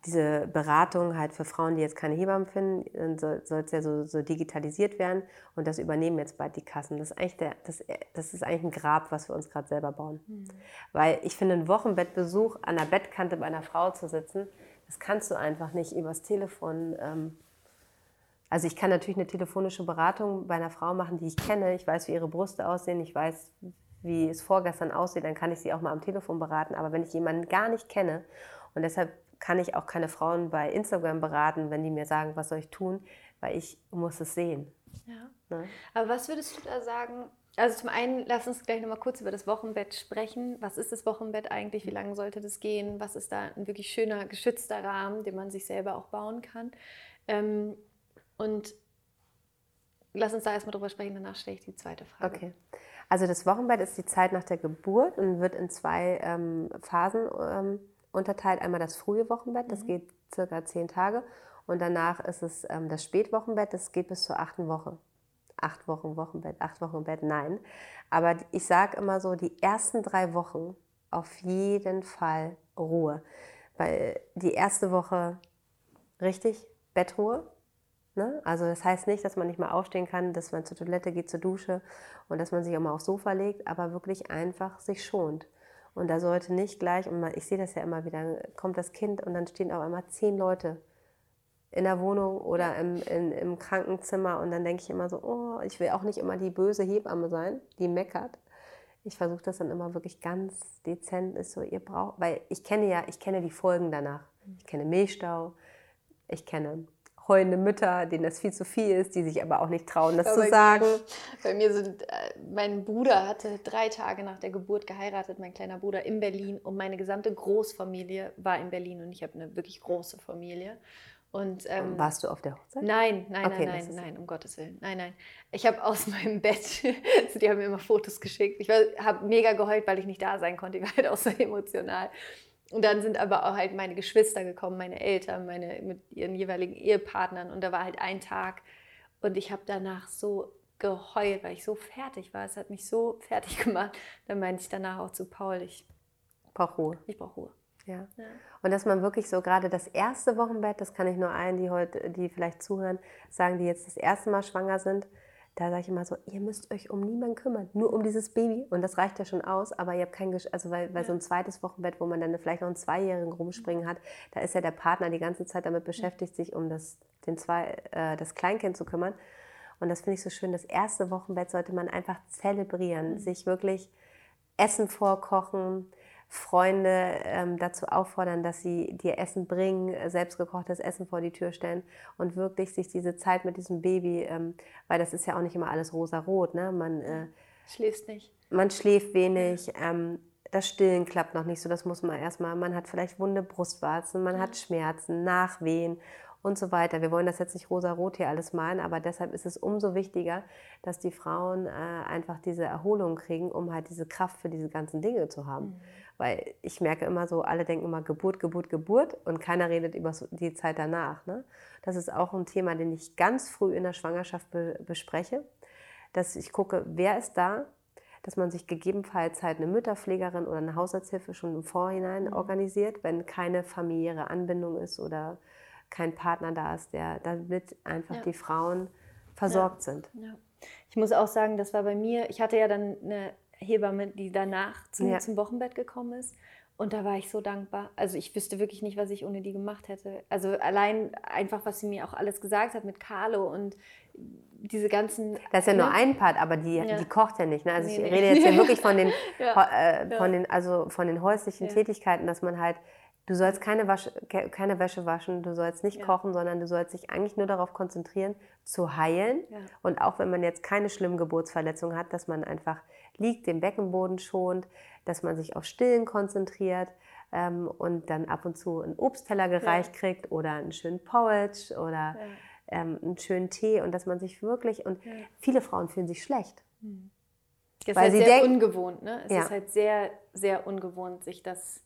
S2: diese Beratung halt für Frauen, die jetzt keine Hebammen finden, soll es ja so, so, digitalisiert werden und das übernehmen jetzt bald die Kassen. Das ist eigentlich, der, das, das ist eigentlich ein Grab, was wir uns gerade selber bauen. Mhm. Weil ich finde, ein Wochenbettbesuch an der Bettkante bei einer Frau zu sitzen, das kannst du einfach nicht übers Telefon. Ähm, also ich kann natürlich eine telefonische Beratung bei einer Frau machen, die ich kenne. Ich weiß, wie ihre Brüste aussehen. Ich weiß, wie es vorgestern aussieht. Dann kann ich sie auch mal am Telefon beraten. Aber wenn ich jemanden gar nicht kenne und deshalb kann ich auch keine Frauen bei Instagram beraten, wenn die mir sagen, was soll ich tun, weil ich muss es sehen.
S1: Ja. Ne? Aber was würdest du da sagen, also zum einen, lass uns gleich nochmal kurz über das Wochenbett sprechen. Was ist das Wochenbett eigentlich? Wie lange sollte das gehen? Was ist da ein wirklich schöner, geschützter Rahmen, den man sich selber auch bauen kann? Ähm, und lass uns da erstmal drüber sprechen, danach stelle ich die zweite Frage.
S2: Okay. Also das Wochenbett ist die Zeit nach der Geburt und wird in zwei ähm, Phasen ähm, unterteilt. Einmal das frühe Wochenbett, das mhm. geht circa zehn Tage. Und danach ist es ähm, das Spätwochenbett, das geht bis zur achten Woche acht Wochen Wochenbett, acht Wochen Bett, nein. Aber ich sage immer so, die ersten drei Wochen auf jeden Fall Ruhe. Weil die erste Woche richtig Bettruhe. Ne? Also das heißt nicht, dass man nicht mal aufstehen kann, dass man zur Toilette geht, zur Dusche und dass man sich auch mal aufs Sofa legt, aber wirklich einfach sich schont. Und da sollte nicht gleich, und ich sehe das ja immer wieder, kommt das Kind und dann stehen auf einmal zehn Leute in der Wohnung oder im, in, im Krankenzimmer und dann denke ich immer so, oh, ich will auch nicht immer die böse Hebamme sein, die meckert. Ich versuche das dann immer wirklich ganz dezent, ist so, ihr braucht, weil ich kenne ja, ich kenne die Folgen danach. Ich kenne Milchstau, ich kenne heulende Mütter, denen das viel zu viel ist, die sich aber auch nicht trauen, das ja, zu sagen.
S1: bei mir sind, äh, mein Bruder hatte drei Tage nach der Geburt geheiratet, mein kleiner Bruder in Berlin und meine gesamte Großfamilie war in Berlin und ich habe eine wirklich große Familie. Und, ähm,
S2: Warst du auf der Hochzeit?
S1: Nein, nein, okay, nein, nein, nein, um Gottes Willen. Nein, nein. Ich habe aus (laughs) meinem Bett, also die haben mir immer Fotos geschickt. Ich habe mega geheult, weil ich nicht da sein konnte. Ich war halt auch so emotional. Und dann sind aber auch halt meine Geschwister gekommen, meine Eltern, meine mit ihren jeweiligen Ehepartnern. Und da war halt ein Tag. Und ich habe danach so geheult, weil ich so fertig war. Es hat mich so fertig (laughs) gemacht. Dann meinte ich danach auch zu Paul, ich brauche Ruhe. Ich brauche Ruhe.
S2: Ja. ja. Und dass man wirklich so gerade das erste Wochenbett, das kann ich nur allen, die heute, die vielleicht zuhören, sagen, die jetzt das erste Mal schwanger sind, da sage ich immer so, ihr müsst euch um niemanden kümmern, nur um dieses Baby. Und das reicht ja schon aus, aber ihr habt kein, Gesch also weil, weil ja. so ein zweites Wochenbett, wo man dann vielleicht noch einen Zweijährigen rumspringen hat, da ist ja der Partner die ganze Zeit damit beschäftigt, sich um das, den zwei, äh, das Kleinkind zu kümmern. Und das finde ich so schön. Das erste Wochenbett sollte man einfach zelebrieren, mhm. sich wirklich Essen vorkochen, Freunde ähm, dazu auffordern, dass sie dir Essen bringen, äh, selbstgekochtes Essen vor die Tür stellen und wirklich sich diese Zeit mit diesem Baby, ähm, weil das ist ja auch nicht immer alles rosa-rot, ne? Man äh,
S1: schläft nicht.
S2: Man schläft wenig. Ähm, das Stillen klappt noch nicht so, das muss man erstmal. Man hat vielleicht wunde Brustwarzen, man hat Schmerzen, Nachwehen und so weiter. Wir wollen das jetzt nicht rosa-rot hier alles malen, aber deshalb ist es umso wichtiger, dass die Frauen äh, einfach diese Erholung kriegen, um halt diese Kraft für diese ganzen Dinge zu haben. Mhm. Weil ich merke immer so, alle denken immer Geburt, Geburt, Geburt und keiner redet über die Zeit danach. Ne? Das ist auch ein Thema, den ich ganz früh in der Schwangerschaft be bespreche, dass ich gucke, wer ist da, dass man sich gegebenenfalls halt eine Mütterpflegerin oder eine Hausarzthilfe schon im Vorhinein mhm. organisiert, wenn keine familiäre Anbindung ist oder kein Partner da ist, der damit einfach ja. die Frauen versorgt ja. sind. Ja.
S1: Ich muss auch sagen, das war bei mir, ich hatte ja dann eine Hebamme, die danach zum, ja. zum Wochenbett gekommen ist. Und da war ich so dankbar. Also ich wüsste wirklich nicht, was ich ohne die gemacht hätte. Also allein einfach, was sie mir auch alles gesagt hat mit Carlo und diese ganzen.
S2: Das ist ja nur ne? ein Part, aber die, ja. die kocht ja nicht. Ne? Also nee, ich nee. rede jetzt ja wirklich von den, (laughs) ja. äh, von den, also von den häuslichen Tätigkeiten, dass man halt Du sollst keine, Wasche, keine Wäsche waschen, du sollst nicht kochen, sondern du sollst dich eigentlich nur darauf konzentrieren, zu heilen. Und auch wenn man jetzt keine schlimmen Geburtsverletzungen hat, dass man einfach liegt, den Beckenboden schont, dass man sich auf Stillen konzentriert ähm, und dann ab und zu einen Obstteller gereicht ja. kriegt oder einen schönen Porridge oder ähm, einen schönen Tee und dass man sich wirklich, und viele Frauen fühlen sich schlecht.
S1: Mhm. Das ist weil halt sie sehr denken, ungewohnt, ne? Es ist halt sehr, sehr ungewohnt, sich das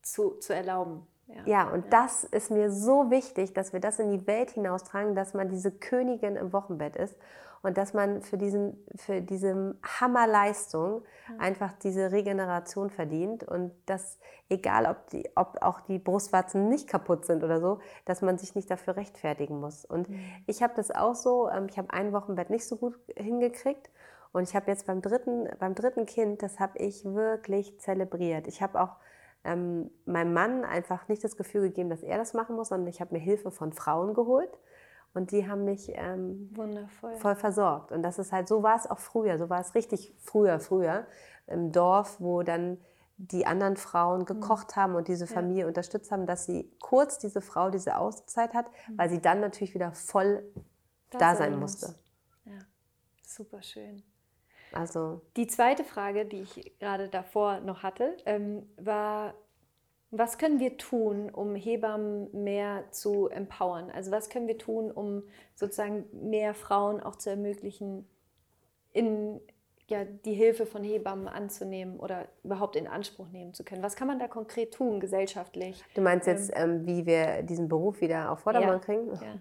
S1: zu, zu erlauben.
S2: Ja, ja und ja. das ist mir so wichtig, dass wir das in die Welt hinaustragen, dass man diese Königin im Wochenbett ist und dass man für, diesen, für diese Hammerleistung ja. einfach diese Regeneration verdient und dass, egal ob, die, ob auch die Brustwarzen nicht kaputt sind oder so, dass man sich nicht dafür rechtfertigen muss. Und mhm. ich habe das auch so, ähm, ich habe ein Wochenbett nicht so gut hingekriegt und ich habe jetzt beim dritten, beim dritten Kind, das habe ich wirklich zelebriert. Ich habe auch ähm, meinem Mann einfach nicht das Gefühl gegeben, dass er das machen muss, sondern ich habe mir Hilfe von Frauen geholt und die haben mich ähm, voll versorgt. Und das ist halt, so war es auch früher, so war es richtig früher, früher im Dorf, wo dann die anderen Frauen mhm. gekocht haben und diese Familie ja. unterstützt haben, dass sie kurz diese Frau diese Auszeit hat, mhm. weil sie dann natürlich wieder voll das da sein musste.
S1: Ja, super schön.
S2: Also
S1: die zweite Frage, die ich gerade davor noch hatte, ähm, war, was können wir tun, um Hebammen mehr zu empowern? Also was können wir tun, um sozusagen mehr Frauen auch zu ermöglichen, in, ja, die Hilfe von Hebammen anzunehmen oder überhaupt in Anspruch nehmen zu können? Was kann man da konkret tun, gesellschaftlich?
S2: Du meinst jetzt, ähm, ähm wie wir diesen Beruf wieder auf Vordermann ja, kriegen? Ja. (laughs)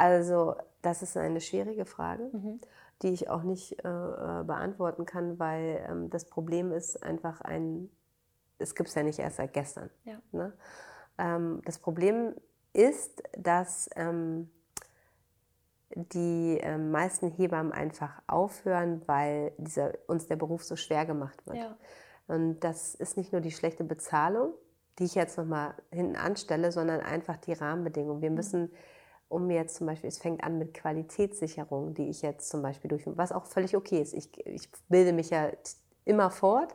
S2: Also das ist eine schwierige Frage. Mhm die ich auch nicht äh, äh, beantworten kann, weil ähm, das Problem ist einfach ein, es gibt es ja nicht erst seit gestern. Ja. Ne? Ähm, das Problem ist, dass ähm, die ähm, meisten Hebammen einfach aufhören, weil dieser, uns der Beruf so schwer gemacht wird. Ja. Und das ist nicht nur die schlechte Bezahlung, die ich jetzt nochmal hinten anstelle, sondern einfach die Rahmenbedingungen. Wir mhm. müssen um jetzt zum Beispiel, es fängt an mit Qualitätssicherung, die ich jetzt zum Beispiel durch, was auch völlig okay ist. Ich, ich bilde mich ja immer fort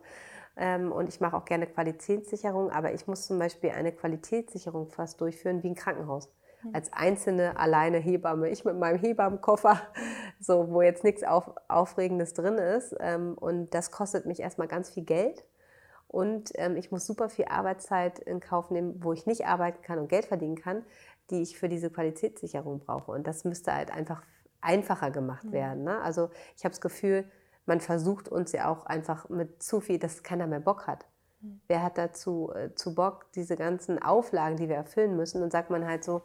S2: und ich mache auch gerne Qualitätssicherung, aber ich muss zum Beispiel eine Qualitätssicherung fast durchführen wie ein Krankenhaus. Als einzelne alleine Hebamme, ich mit meinem Hebammenkoffer, (laughs) so, wo jetzt nichts auf, Aufregendes drin ist. Ähm, und das kostet mich erstmal ganz viel Geld. Und ähm, ich muss super viel Arbeitszeit in Kauf nehmen, wo ich nicht arbeiten kann und Geld verdienen kann die ich für diese Qualitätssicherung brauche. Und das müsste halt einfach einfacher gemacht werden. Ne? Also ich habe das Gefühl, man versucht uns ja auch einfach mit zu viel, dass keiner mehr Bock hat. Mhm. Wer hat dazu äh, zu Bock, diese ganzen Auflagen, die wir erfüllen müssen? Und sagt man halt so,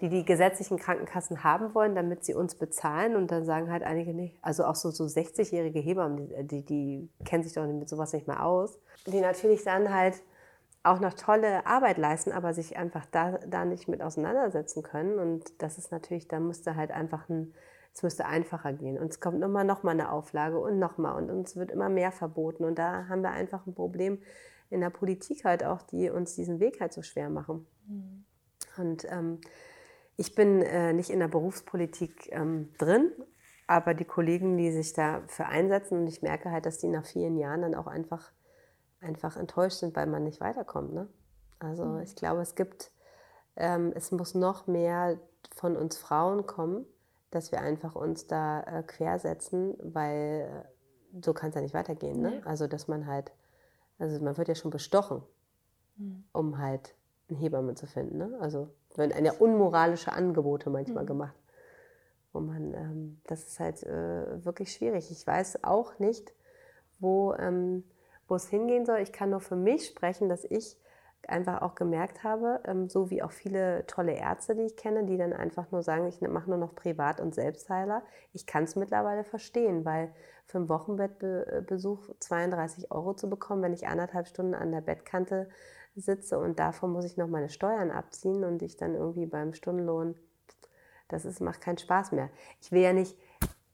S2: die die gesetzlichen Krankenkassen haben wollen, damit sie uns bezahlen. Und dann sagen halt einige nicht. Also auch so, so 60-jährige Hebammen, die, die, die kennen sich doch mit sowas nicht mehr aus. Die natürlich dann halt auch noch tolle Arbeit leisten, aber sich einfach da, da nicht mit auseinandersetzen können. Und das ist natürlich, da müsste halt einfach ein, es müsste einfacher gehen. Und es kommt immer noch mal eine Auflage und noch mal und uns wird immer mehr verboten. Und da haben wir einfach ein Problem in der Politik halt auch, die uns diesen Weg halt so schwer machen. Mhm. Und ähm, ich bin äh, nicht in der Berufspolitik ähm, drin, aber die Kollegen, die sich dafür einsetzen, und ich merke halt, dass die nach vielen Jahren dann auch einfach einfach enttäuscht sind, weil man nicht weiterkommt. Ne? Also mhm. ich glaube, es gibt, ähm, es muss noch mehr von uns Frauen kommen, dass wir einfach uns da äh, quersetzen, weil äh, so kann es ja nicht weitergehen. Ne? Also dass man halt, also man wird ja schon bestochen, mhm. um halt eine Hebamme zu finden. Ne? Also werden eine unmoralische Angebote manchmal mhm. gemacht. Wo man, ähm, das ist halt äh, wirklich schwierig. Ich weiß auch nicht, wo ähm, wo es hingehen soll. Ich kann nur für mich sprechen, dass ich einfach auch gemerkt habe, ähm, so wie auch viele tolle Ärzte, die ich kenne, die dann einfach nur sagen, ich mache nur noch Privat- und Selbstheiler. Ich kann es mittlerweile verstehen, weil für einen Wochenbettbesuch 32 Euro zu bekommen, wenn ich anderthalb Stunden an der Bettkante sitze und davon muss ich noch meine Steuern abziehen und ich dann irgendwie beim Stundenlohn, das ist, macht keinen Spaß mehr. Ich will ja nicht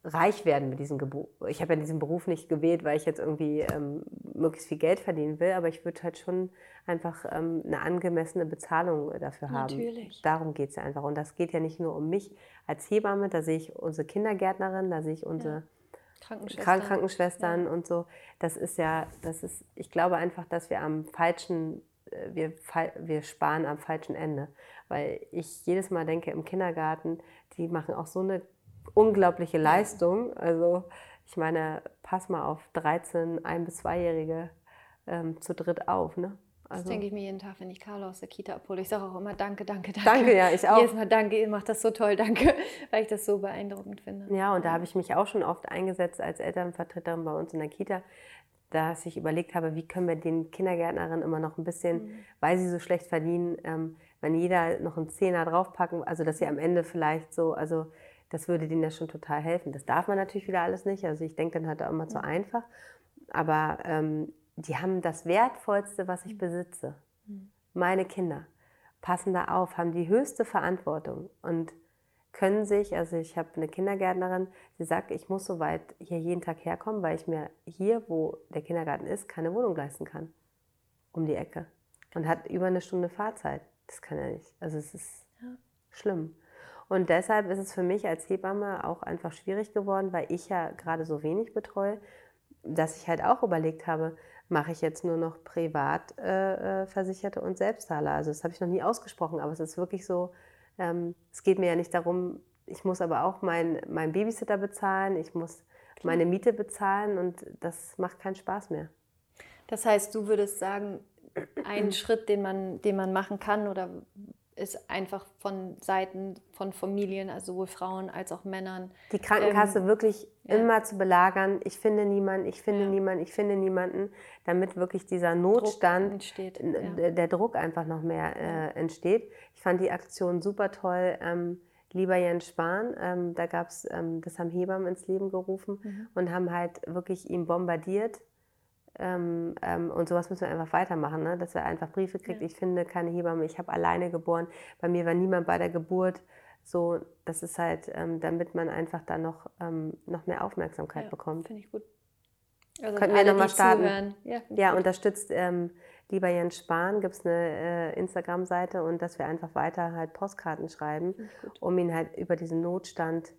S2: reich werden mit diesem Beruf. Ich habe ja diesen Beruf nicht gewählt, weil ich jetzt irgendwie ähm, möglichst viel Geld verdienen will, aber ich würde halt schon einfach ähm, eine angemessene Bezahlung dafür haben.
S1: Natürlich.
S2: Darum geht es ja einfach. Und das geht ja nicht nur um mich als Hebamme, da sehe ich unsere Kindergärtnerin, da sehe ich unsere
S1: Ja. Krankenschwester.
S2: Krank Krankenschwestern und so. Das ist ja, das ist, ich glaube einfach, dass wir am falschen, äh, wir, wir sparen am falschen Ende. Weil ich jedes Mal denke, im Kindergarten, die machen auch so eine unglaubliche Leistung. Also ich meine, pass mal auf 13, ein- bis zweijährige ähm, zu dritt auf. Ne?
S1: Das
S2: Also,
S1: denke ich mir jeden Tag, wenn ich Carlo aus der Kita abhole. Ich sage auch immer Danke, danke, danke.
S2: danke, ja, ich auch.
S1: Jedes Mal Danke, ihr macht das so toll, danke, (laughs) weil ich das so beeindruckend finde.
S2: Ja, und da habe ich mich auch schon oft eingesetzt als Elternvertreterin bei uns in der Kita, dass ich überlegt habe, wie können wir den Kindergärtnerinnen immer noch ein bisschen, weil sie so schlecht verdienen, ähm, wenn jeder noch einen Zehner draufpacken, also dass sie am Ende vielleicht so, also das würde denen ja schon total helfen. Das darf man natürlich wieder alles nicht, also ich denke dann halt auch immer zu einfach, aber ähm, die haben das Wertvollste, was ich besitze. Meine Kinder passen da auf, haben die höchste Verantwortung und können sich, also ich habe eine Kindergärtnerin, sie sagt, ich muss so weit hier jeden Tag herkommen, weil ich mir hier, wo der Kindergarten ist, keine Wohnung leisten kann. Um die Ecke. Und hat über eine Stunde Fahrzeit. Das kann er nicht. Also es ist
S1: Ja.
S2: schlimm. Und deshalb ist es für mich als Hebamme auch einfach schwierig geworden, weil ich ja gerade so wenig betreue, dass ich halt auch überlegt habe, mache ich jetzt nur noch privat äh, äh, Versicherte und Selbstzahler. Also das habe ich noch nie ausgesprochen, aber es ist wirklich so, ähm, es geht mir ja nicht darum, ich muss aber auch meinen mein Babysitter bezahlen, ich muss meine Miete bezahlen und das macht keinen Spaß mehr.
S1: Das heißt, du würdest sagen, ein Schritt, den man, den man machen kann oder ist einfach von Seiten von Familien, also sowohl Frauen als auch Männern.
S2: Die Krankenkasse wirklich
S1: ja.
S2: immer zu belagern, ich finde niemanden, ich finde
S1: Ja.
S2: niemanden, ich finde niemanden, damit wirklich dieser Notstand,
S1: entsteht,
S2: n-
S1: ja.
S2: der- der Druck einfach noch mehr äh, entsteht. Ich fand die Aktion super toll. Ähm, Lieber Jens Spahn, ähm, da gab es, ähm, das haben Hebammen ins Leben gerufen
S1: Mhm.
S2: und haben halt wirklich ihn bombardiert. Ähm, ähm, und sowas müssen wir einfach weitermachen, ne? dass er einfach Briefe kriegt.
S1: Ja.
S2: Ich finde keine Hebamme, ich habe alleine geboren, bei mir war niemand bei der Geburt. So, das ist halt, ähm, damit man einfach da noch, ähm, noch mehr Aufmerksamkeit
S1: Ja,
S2: bekommt.
S1: Finde ich gut. Also
S2: Könnten wir
S1: alle,
S2: noch mal
S1: die
S2: starten?
S1: zuhören. Ja,
S2: Ja, unterstützt ähm, lieber Jens Spahn, gibt es eine äh, Instagram-Seite und dass wir einfach weiter halt Postkarten schreiben, um ihn halt über diesen Notstand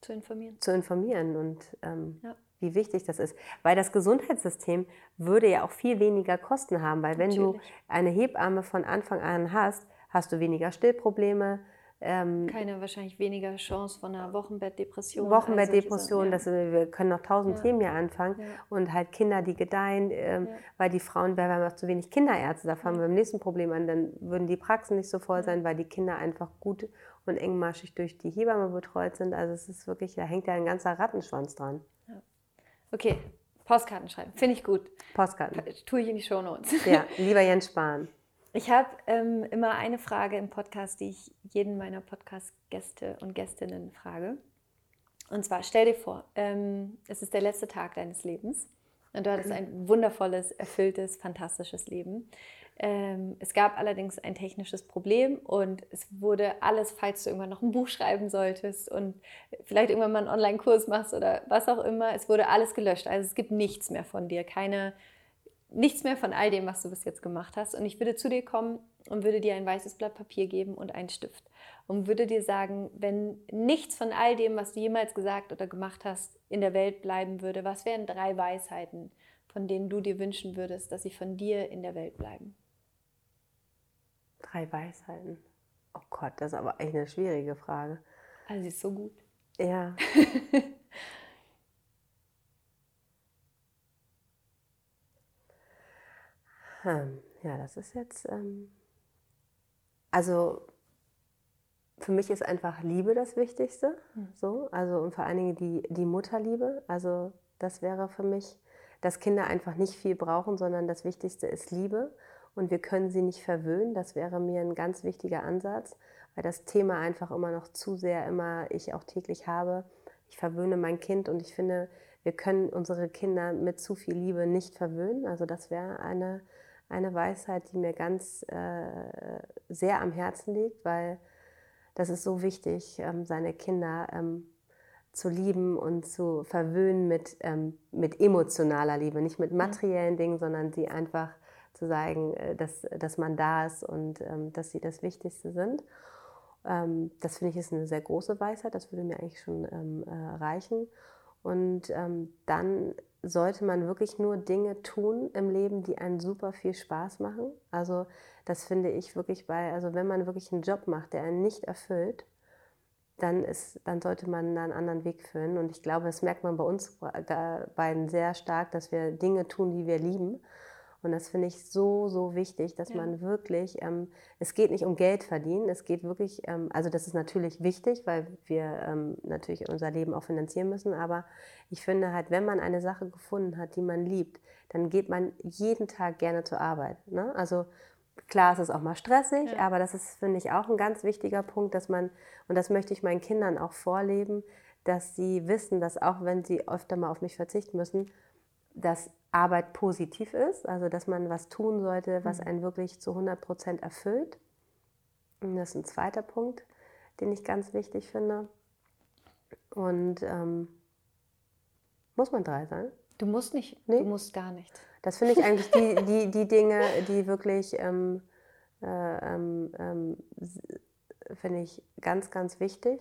S1: Zu informieren.
S2: zu informieren und ähm,
S1: Ja.
S2: Wie wichtig das ist. Weil das Gesundheitssystem würde ja auch viel weniger Kosten haben, weil wenn du
S1: Natürlich.
S2: eine Hebamme von Anfang an hast, hast du weniger Stillprobleme, ähm,
S1: Keine wahrscheinlich weniger Chance von einer Wochenbettdepression.
S2: Wochenbettdepression,
S1: also
S2: das,
S1: diese-
S2: wir können noch tausend
S1: Ja.
S2: Themen hier anfangen
S1: Ja.
S2: und halt Kinder, die gedeihen, ähm,
S1: Ja.
S2: weil die Frauen, weil wir haben auch zu wenig Kinderärzte, da fangen wir beim nächsten Problem an, dann würden die Praxen nicht so voll sein, weil die Kinder einfach gut und engmaschig durch die Hebamme betreut sind. Also es ist wirklich, da hängt ja ein ganzer Rattenschwanz dran.
S1: Okay, Postkarten schreiben. Finde ich gut.
S2: Postkarten.
S1: Tue ich in die Shownotes. (laughs)
S2: Ja, (laughs) lieber Jens Spahn.
S1: Ich habe ähm, immer eine Frage im Podcast, die ich jeden meiner Podcast-Gäste und Gästinnen frage. Und zwar, stell dir vor, ähm, es ist der letzte Tag deines Lebens und du hattest ein wundervolles, erfülltes, fantastisches Leben. Ähm, es gab allerdings ein technisches Problem und es wurde alles, falls du irgendwann noch ein Buch schreiben solltest und vielleicht irgendwann mal einen Online-Kurs machst oder was auch immer, es wurde alles gelöscht. Also es gibt nichts mehr von dir, keine, nichts mehr von all dem, was du bis jetzt gemacht hast. Und ich würde zu dir kommen und würde dir ein weißes Blatt Papier geben und einen Stift. Und würde dir sagen, wenn nichts von all dem, was du jemals gesagt oder gemacht hast, in der Welt bleiben würde, was wären drei Weisheiten, von denen du dir wünschen würdest, dass sie von dir in der Welt bleiben?
S2: Drei Weisheiten. Oh Gott, das ist aber echt eine schwierige Frage.
S1: Also sie ist so gut.
S2: Ja. (laughs) Hm, Ja, das ist jetzt. Ähm, also für mich ist einfach Liebe das Wichtigste. So, also und vor allen Dingen die, die Mutterliebe. Also das wäre für mich, dass Kinder einfach nicht viel brauchen, sondern das Wichtigste ist Liebe. Und wir können sie nicht verwöhnen. Das wäre mir ein ganz wichtiger Ansatz, weil das Thema einfach immer noch zu sehr immer ich auch täglich habe. Ich verwöhne mein Kind und ich finde, wir können unsere Kinder mit zu viel Liebe nicht verwöhnen. Also das wäre eine, eine Weisheit, die mir ganz äh, sehr am Herzen liegt, weil das ist so wichtig, ähm, seine Kinder ähm, zu lieben und zu verwöhnen mit, ähm, mit emotionaler Liebe, nicht mit materiellen Dingen, sondern sie einfach zu sagen, äh, dass, dass man da ist und ähm, dass sie das Wichtigste sind. Ähm, das finde ich ist eine sehr große Weisheit, das würde mir eigentlich schon ähm, äh, reichen. Und ähm, dann sollte man wirklich nur Dinge tun im Leben, die einen super viel Spaß machen. Also das finde ich wirklich bei, also wenn man wirklich einen Job macht, der einen nicht erfüllt, dann, ist, dann sollte man da einen anderen Weg führen. Und ich glaube, das merkt man bei uns beiden sehr stark, dass wir Dinge tun, die wir lieben. Und das finde ich so, so wichtig, dass ja. man wirklich, ähm, es geht nicht um Geld verdienen, es geht wirklich, ähm, also das ist natürlich wichtig, weil wir ähm, natürlich unser Leben auch finanzieren müssen, aber ich finde halt, wenn man eine Sache gefunden hat, die man liebt, dann geht man jeden Tag gerne zur Arbeit. Ne? Also Klar, es ist auch mal stressig, ja. aber das ist, finde ich, auch ein ganz wichtiger Punkt, dass man, und das möchte ich meinen Kindern auch vorleben, dass sie wissen, dass auch wenn sie öfter mal auf mich verzichten müssen, dass Arbeit positiv ist, also dass man was tun sollte, was mhm. einen wirklich zu 100 Prozent erfüllt. Und das ist ein zweiter Punkt, den ich ganz wichtig finde. Und ähm, muss man drei sein?
S1: Du musst nicht, nee? du musst gar nicht.
S2: Das finde ich eigentlich die, die, die Dinge, die wirklich, ähm, äh, ähm, ähm finde ich ganz, ganz wichtig.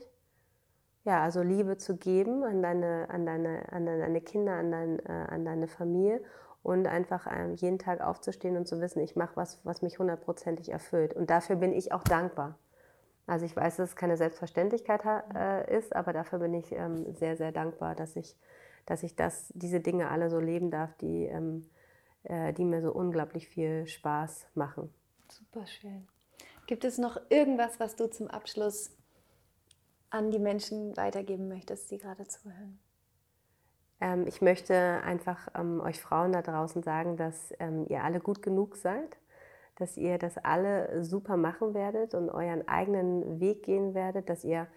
S2: Ja, also Liebe zu geben an deine, an deine, an deine Kinder, an, dein, äh, an deine Familie und einfach ähm, jeden Tag aufzustehen und zu wissen, ich mache was, was mich hundertprozentig erfüllt. Und dafür bin ich auch dankbar. Also ich weiß, dass es keine Selbstverständlichkeit äh, ist, aber dafür bin ich ähm, sehr, sehr dankbar, dass ich, dass ich das, diese Dinge alle so leben darf, die, ähm, äh, die mir so unglaublich viel Spaß machen.
S1: Super schön. Gibt es noch irgendwas, was du zum Abschluss an die Menschen weitergeben möchtest, die gerade zuhören?
S2: Ähm, ich möchte einfach ähm, euch Frauen da draußen sagen, dass ähm, ihr alle gut genug seid, dass ihr das alle super machen werdet und euren eigenen Weg gehen werdet, dass ihr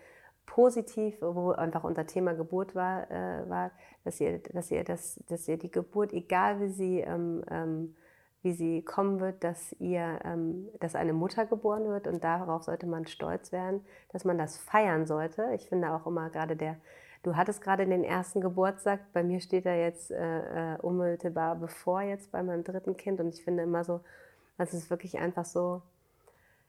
S2: positiv, wo einfach unser Thema Geburt war, äh, war dass, ihr, dass, ihr das, dass ihr die Geburt, egal wie sie, ähm, ähm, wie sie kommen wird, dass, ihr, ähm, dass eine Mutter geboren wird und darauf sollte man stolz werden, dass man das feiern sollte. Ich finde auch immer gerade der, du hattest gerade den ersten Geburtstag, bei mir steht er jetzt äh, äh, unmittelbar bevor jetzt bei meinem dritten Kind und ich finde immer so, das ist wirklich einfach so,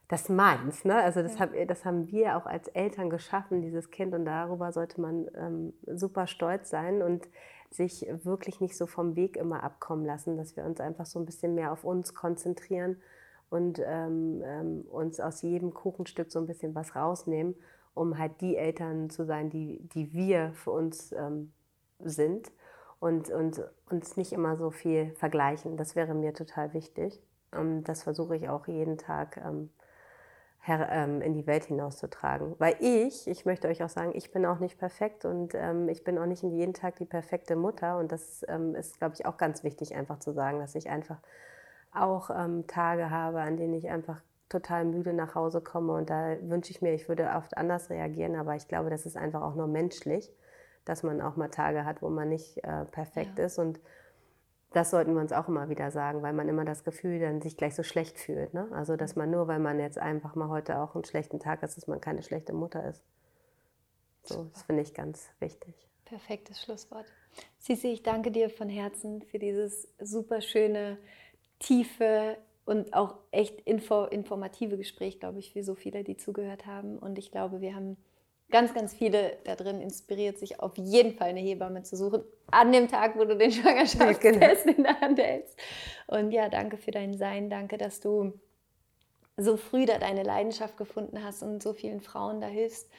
S2: das meins. Ne? Also das, ja. hab, das haben wir auch als Eltern geschaffen, dieses Kind. Und darüber sollte man ähm, super stolz sein und sich wirklich nicht so vom Weg immer abkommen lassen, dass wir uns einfach so ein bisschen mehr auf uns konzentrieren und ähm, ähm, uns aus jedem Kuchenstück so ein bisschen was rausnehmen, um halt die Eltern zu sein, die, die wir für uns ähm, sind und, und uns nicht immer so viel vergleichen. Das wäre mir total wichtig. Ähm, das versuche ich auch jeden Tag ähm, in die Welt hinauszutragen. Weil ich, ich möchte euch auch sagen, ich bin auch nicht perfekt und ähm, ich bin auch nicht jeden Tag die perfekte Mutter. Und das ähm, ist, glaube ich, auch ganz wichtig, einfach zu sagen, dass ich einfach auch ähm, Tage habe, an denen ich einfach total müde nach Hause komme. Und da wünsche ich mir, ich würde oft anders reagieren. Aber ich glaube, das ist einfach auch nur menschlich, dass man auch mal Tage hat, wo man nicht äh, perfekt ja. ist. Und das sollten wir uns auch immer wieder sagen, weil man immer das Gefühl dann sich gleich so schlecht fühlt. Ne? Also, dass man nur, weil man jetzt einfach mal heute auch einen schlechten Tag hat, dass man keine schlechte Mutter ist. So, das finde ich ganz wichtig.
S1: Perfektes Schlusswort. Sisi, ich danke dir von Herzen für dieses super schöne, tiefe und auch echt info informative Gespräch, glaube ich, für so viele, die zugehört haben. Und ich glaube, wir haben ganz, ganz viele da drin inspiriert, sich auf jeden Fall eine Hebamme zu suchen, an dem Tag, wo du den (laughs) Schwangerschaftstest genau. in der Hand hältst. Und ja, danke für dein Sein, danke, dass du so früh da deine Leidenschaft gefunden hast und so vielen Frauen da hilfst,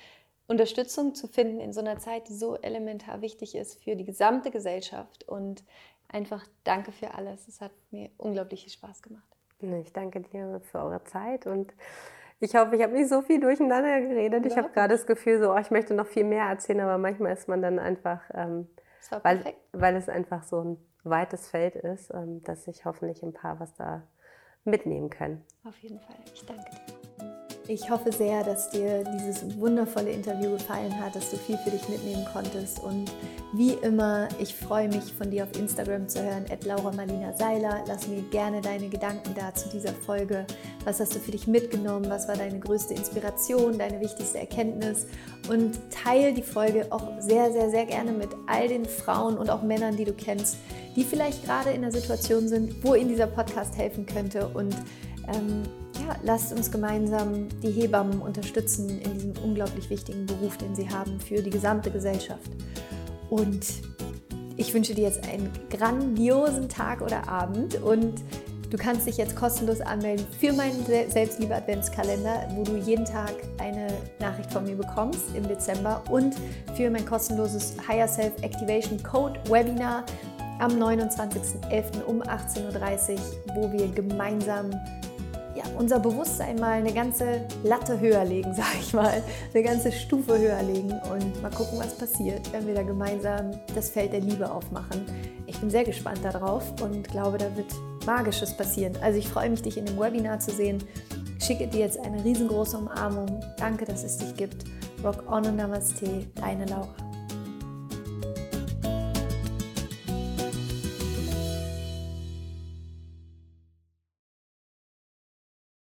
S1: Unterstützung zu finden in so einer Zeit, die so elementar wichtig ist für die gesamte Gesellschaft. Und einfach danke für alles. Es hat mir unglaublich viel Spaß gemacht.
S2: Ich danke dir für eure Zeit und ich hoffe, ich habe nicht so viel durcheinander geredet. Ich habe gerade das Gefühl, so, oh, ich möchte noch viel mehr erzählen, aber manchmal ist man dann einfach, ähm, weil, weil es einfach so ein weites Feld ist, ähm, dass sich hoffentlich ein paar was da mitnehmen können.
S1: Auf jeden Fall. Ich danke dir. Ich hoffe sehr, dass dir dieses wundervolle Interview gefallen hat, dass du viel für dich mitnehmen konntest. Und wie immer, ich freue mich von dir auf Instagram zu hören, at Laura Marlina Seiler. Lass mir gerne deine Gedanken da zu dieser Folge. Was hast du für dich mitgenommen? Was war deine größte Inspiration, deine wichtigste Erkenntnis? Und teile die Folge auch sehr, sehr, sehr gerne mit all den Frauen und auch Männern, die du kennst, die vielleicht gerade in einer Situation sind, wo ihnen dieser Podcast helfen könnte. Und ähm, ja, lasst uns gemeinsam die Hebammen unterstützen in diesem unglaublich wichtigen Beruf, den sie haben für die gesamte Gesellschaft. Und ich wünsche dir jetzt einen grandiosen Tag oder Abend und du kannst dich jetzt kostenlos anmelden für meinen Selbstliebe-Adventskalender, wo du jeden Tag eine Nachricht von mir bekommst im Dezember und für mein kostenloses Higher Self Activation Code Webinar am 29.11. um 18.30 Uhr, wo wir gemeinsam ja, unser Bewusstsein mal eine ganze Latte höher legen, (laughs) sage ich mal, eine ganze Stufe höher legen und mal gucken, was passiert, wenn wir da gemeinsam das Feld der Liebe aufmachen. Ich bin sehr gespannt darauf und glaube, da wird Magisches passieren. Also ich freue mich, dich in dem Webinar zu sehen. Schicke dir jetzt eine riesengroße Umarmung. Danke, dass es dich gibt. Rock on und Namaste, deine Laura.